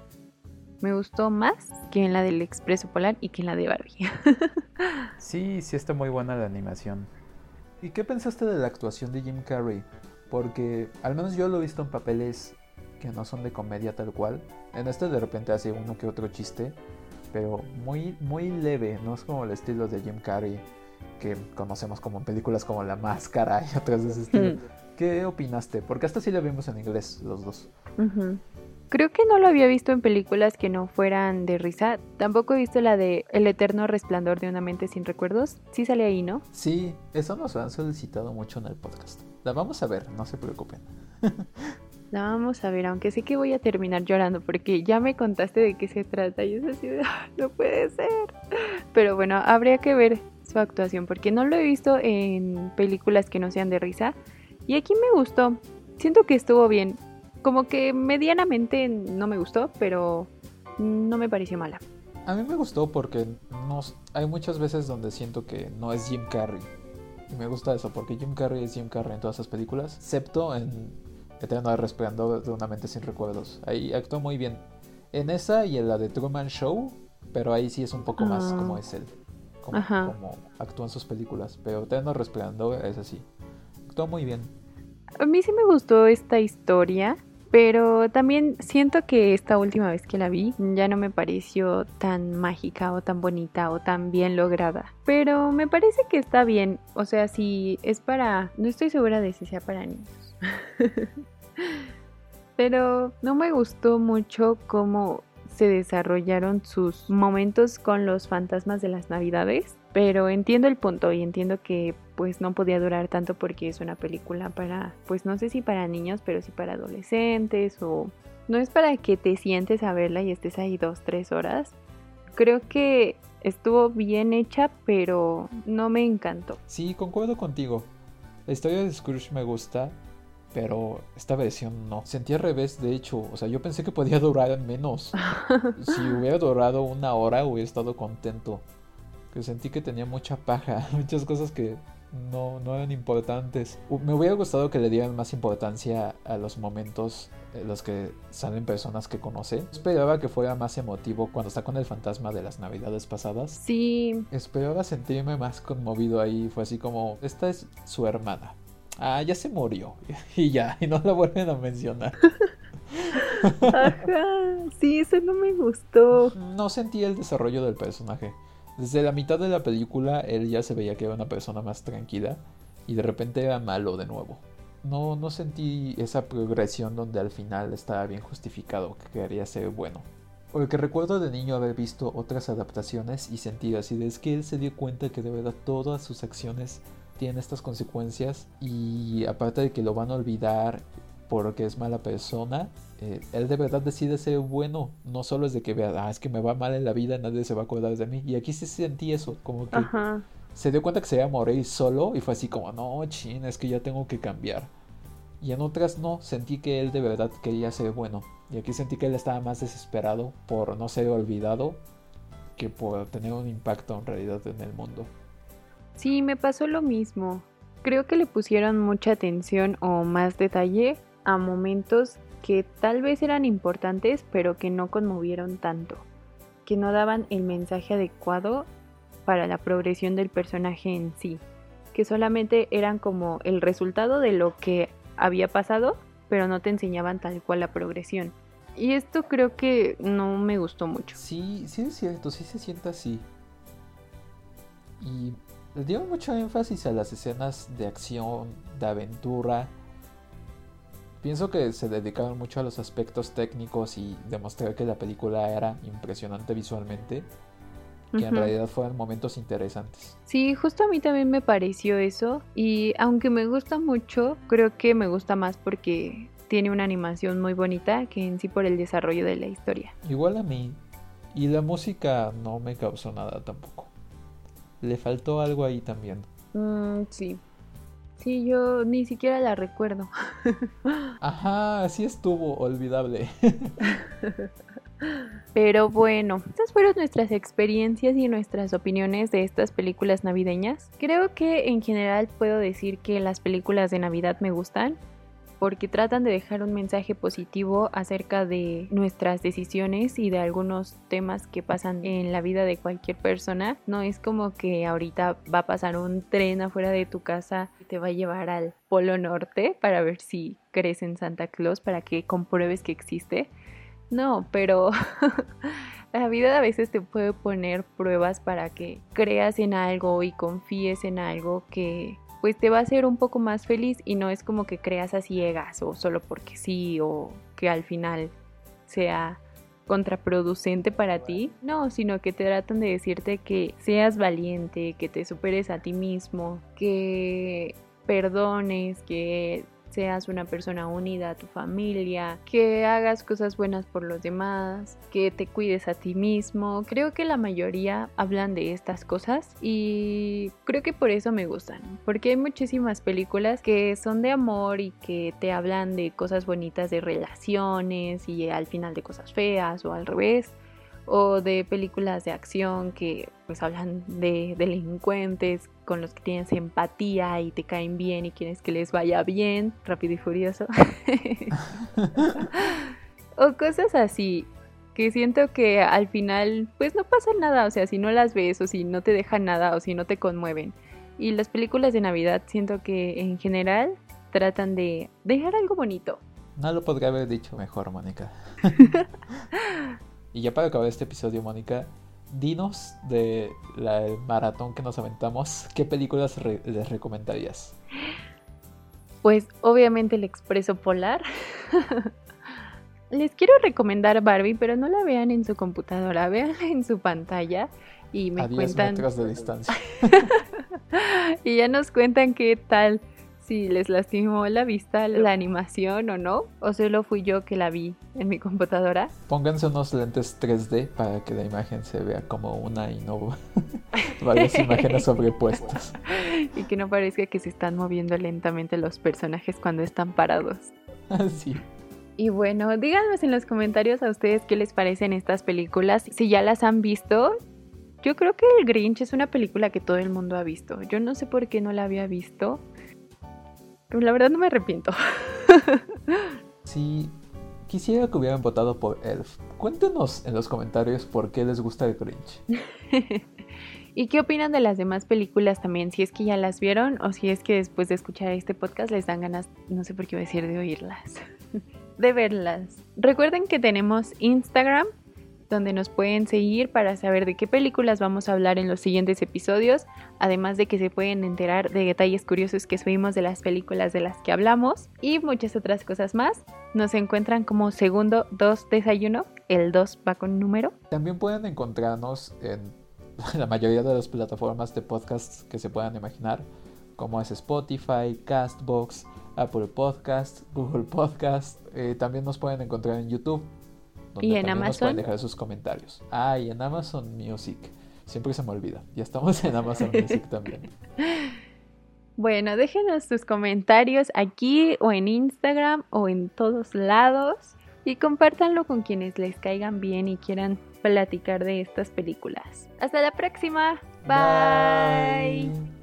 S1: Me gustó más que en la del Expreso Polar y que en la de Barbie.
S2: sí, sí está muy buena la animación. ¿Y qué pensaste de la actuación de Jim Carrey? Porque al menos yo lo he visto en papeles que no son de comedia tal cual. En este de repente hace uno que otro chiste, pero muy, muy leve, no es como el estilo de Jim Carrey que conocemos como en películas como La Máscara y otras de ese estilo. Mm. ¿Qué opinaste? Porque hasta sí lo vimos en inglés los dos.
S1: Creo que no lo había visto en películas que no fueran de risa. Tampoco he visto la de El eterno resplandor de una mente sin recuerdos. Sí sale ahí, ¿no?
S2: Sí, eso nos han solicitado mucho en el podcast. La vamos a ver, no se preocupen.
S1: La vamos a ver, aunque sé que voy a terminar llorando porque ya me contaste de qué se trata y es así de, no puede ser. Pero bueno, habría que ver su actuación porque no lo he visto en películas que no sean de risa y aquí me gustó. Siento que estuvo bien. Como que medianamente no me gustó, pero no me pareció mala.
S2: A mí me gustó porque no, hay muchas veces donde siento que no es Jim Carrey. Y me gusta eso, porque Jim Carrey es Jim Carrey en todas las películas, excepto en Eterno Resplandor de una mente sin recuerdos. Ahí actuó muy bien. En esa y en la de Truman Show, pero ahí sí es un poco más ah. como es él. Como, como, actúa en sus películas. Pero Eterno Resplandor es así. Actuó muy bien.
S1: A mí sí me gustó esta historia. Pero también siento que esta última vez que la vi ya no me pareció tan mágica o tan bonita o tan bien lograda. Pero me parece que está bien. O sea, si es para... No estoy segura de si sea para niños. Pero no me gustó mucho cómo se desarrollaron sus momentos con los fantasmas de las navidades. Pero entiendo el punto y entiendo que pues no podía durar tanto porque es una película para, pues no sé si para niños, pero sí para adolescentes o no es para que te sientes a verla y estés ahí dos, tres horas. Creo que estuvo bien hecha, pero no me encantó.
S2: Sí, concuerdo contigo. La historia de Scrooge me gusta, pero esta versión no. Sentí al revés, de hecho. O sea, yo pensé que podía durar menos. si hubiera durado una hora, hubiera estado contento. Que sentí que tenía mucha paja, muchas cosas que no, no eran importantes. Me hubiera gustado que le dieran más importancia a los momentos en los que salen personas que conoce. Esperaba que fuera más emotivo cuando está con el fantasma de las navidades pasadas.
S1: Sí.
S2: Esperaba sentirme más conmovido ahí. Fue así como, esta es su hermana ah, ya se murió. Y ya, y no la vuelven a mencionar.
S1: Ajá, sí, eso no me gustó.
S2: No sentí el desarrollo del personaje. Desde la mitad de la película él ya se veía que era una persona más tranquila y de repente era malo de nuevo. No, no sentí esa progresión donde al final estaba bien justificado que quería ser bueno. Porque recuerdo de niño haber visto otras adaptaciones y sentir así de es que él se dio cuenta que de verdad todas sus acciones tiene estas consecuencias y aparte de que lo van a olvidar porque es mala persona, eh, él de verdad decide ser bueno, no solo es de que vea, ah, es que me va mal en la vida, nadie se va a acordar de mí. Y aquí sí sentí eso, como que se dio cuenta que se iba a morir solo y fue así como, no, chin, es que ya tengo que cambiar. Y en otras no, sentí que él de verdad quería ser bueno. Y aquí sentí que él estaba más desesperado por no ser olvidado que por tener un impacto en realidad en el mundo.
S1: Sí, me pasó lo mismo. Creo que le pusieron mucha atención o más detalle a momentos que tal vez eran importantes pero que no conmovieron tanto, que no daban el mensaje adecuado para la progresión del personaje en sí, que solamente eran como el resultado de lo que había pasado, pero no te enseñaban tal cual la progresión. Y esto creo que no me gustó mucho.
S2: Sí, sí es cierto, sí se siente así. Y dieron mucho énfasis a las escenas de acción, de aventura. Pienso que se dedicaron mucho a los aspectos técnicos y demostrar que la película era impresionante visualmente. Que en realidad fueron momentos interesantes.
S1: Sí, justo a mí también me pareció eso. Y aunque me gusta mucho, creo que me gusta más porque tiene una animación muy bonita que en sí por el desarrollo de la historia.
S2: Igual a mí. Y la música no me causó nada tampoco le faltó algo ahí también.
S1: Mm, sí. Sí, yo ni siquiera la recuerdo.
S2: Ajá, así estuvo, olvidable.
S1: Pero bueno, estas fueron nuestras experiencias y nuestras opiniones de estas películas navideñas. Creo que en general puedo decir que las películas de Navidad me gustan. Porque tratan de dejar un mensaje positivo acerca de nuestras decisiones y de algunos temas que pasan en la vida de cualquier persona. No es como que ahorita va a pasar un tren afuera de tu casa y te va a llevar al Polo Norte para ver si crees en Santa Claus, para que compruebes que existe. No, pero la vida a veces te puede poner pruebas para que creas en algo y confíes en algo que pues te va a hacer un poco más feliz y no es como que creas a ciegas o solo porque sí o que al final sea contraproducente para ti, no, sino que te tratan de decirte que seas valiente, que te superes a ti mismo, que perdones, que seas una persona unida a tu familia, que hagas cosas buenas por los demás, que te cuides a ti mismo. Creo que la mayoría hablan de estas cosas y creo que por eso me gustan, porque hay muchísimas películas que son de amor y que te hablan de cosas bonitas de relaciones y al final de cosas feas o al revés o de películas de acción que pues hablan de delincuentes con los que tienes empatía y te caen bien y quieres que les vaya bien, rápido y furioso. o cosas así que siento que al final pues no pasa nada, o sea, si no las ves o si no te dejan nada o si no te conmueven. Y las películas de Navidad siento que en general tratan de dejar algo bonito.
S2: No lo podría haber dicho mejor, Mónica. y ya para acabar este episodio, Mónica, dinos de la maratón que nos aventamos, ¿qué películas les recomendarías?
S1: Pues obviamente el Expreso Polar. les quiero recomendar Barbie, pero no la vean en su computadora, veanla en su pantalla y me
S2: A 10
S1: cuentan.
S2: metros de distancia.
S1: y ya nos cuentan qué tal si les lastimó la vista la animación o no, o solo fui yo que la vi en mi computadora.
S2: Pónganse unos lentes 3D para que la imagen se vea como una y no varias imágenes sobrepuestas.
S1: Y que no parezca que se están moviendo lentamente los personajes cuando están parados.
S2: Así.
S1: Y bueno, díganos en los comentarios a ustedes qué les parecen estas películas, si ya las han visto. Yo creo que El Grinch es una película que todo el mundo ha visto. Yo no sé por qué no la había visto. Pero la verdad no me arrepiento.
S2: Si quisiera que hubieran votado por Elf, cuéntenos en los comentarios por qué les gusta el Grinch.
S1: ¿Y qué opinan de las demás películas también? Si es que ya las vieron o si es que después de escuchar este podcast les dan ganas, no sé por qué voy a decir de oírlas, de verlas. Recuerden que tenemos Instagram donde nos pueden seguir para saber de qué películas vamos a hablar en los siguientes episodios, además de que se pueden enterar de detalles curiosos que subimos de las películas de las que hablamos y muchas otras cosas más. Nos encuentran como segundo 2 desayuno, el 2 va con número.
S2: También pueden encontrarnos en la mayoría de las plataformas de podcasts que se puedan imaginar, como es Spotify, Castbox, Apple Podcast, Google Podcast. Eh, también nos pueden encontrar en YouTube
S1: ¿Y en
S2: Nos
S1: Amazon?
S2: pueden dejar sus comentarios. Ah, y en Amazon Music. Siempre se me olvida. Ya estamos en Amazon Music también.
S1: Bueno, déjenos sus comentarios aquí o en Instagram o en todos lados y compártanlo con quienes les caigan bien y quieran platicar de estas películas. Hasta la próxima. Bye.
S2: Bye.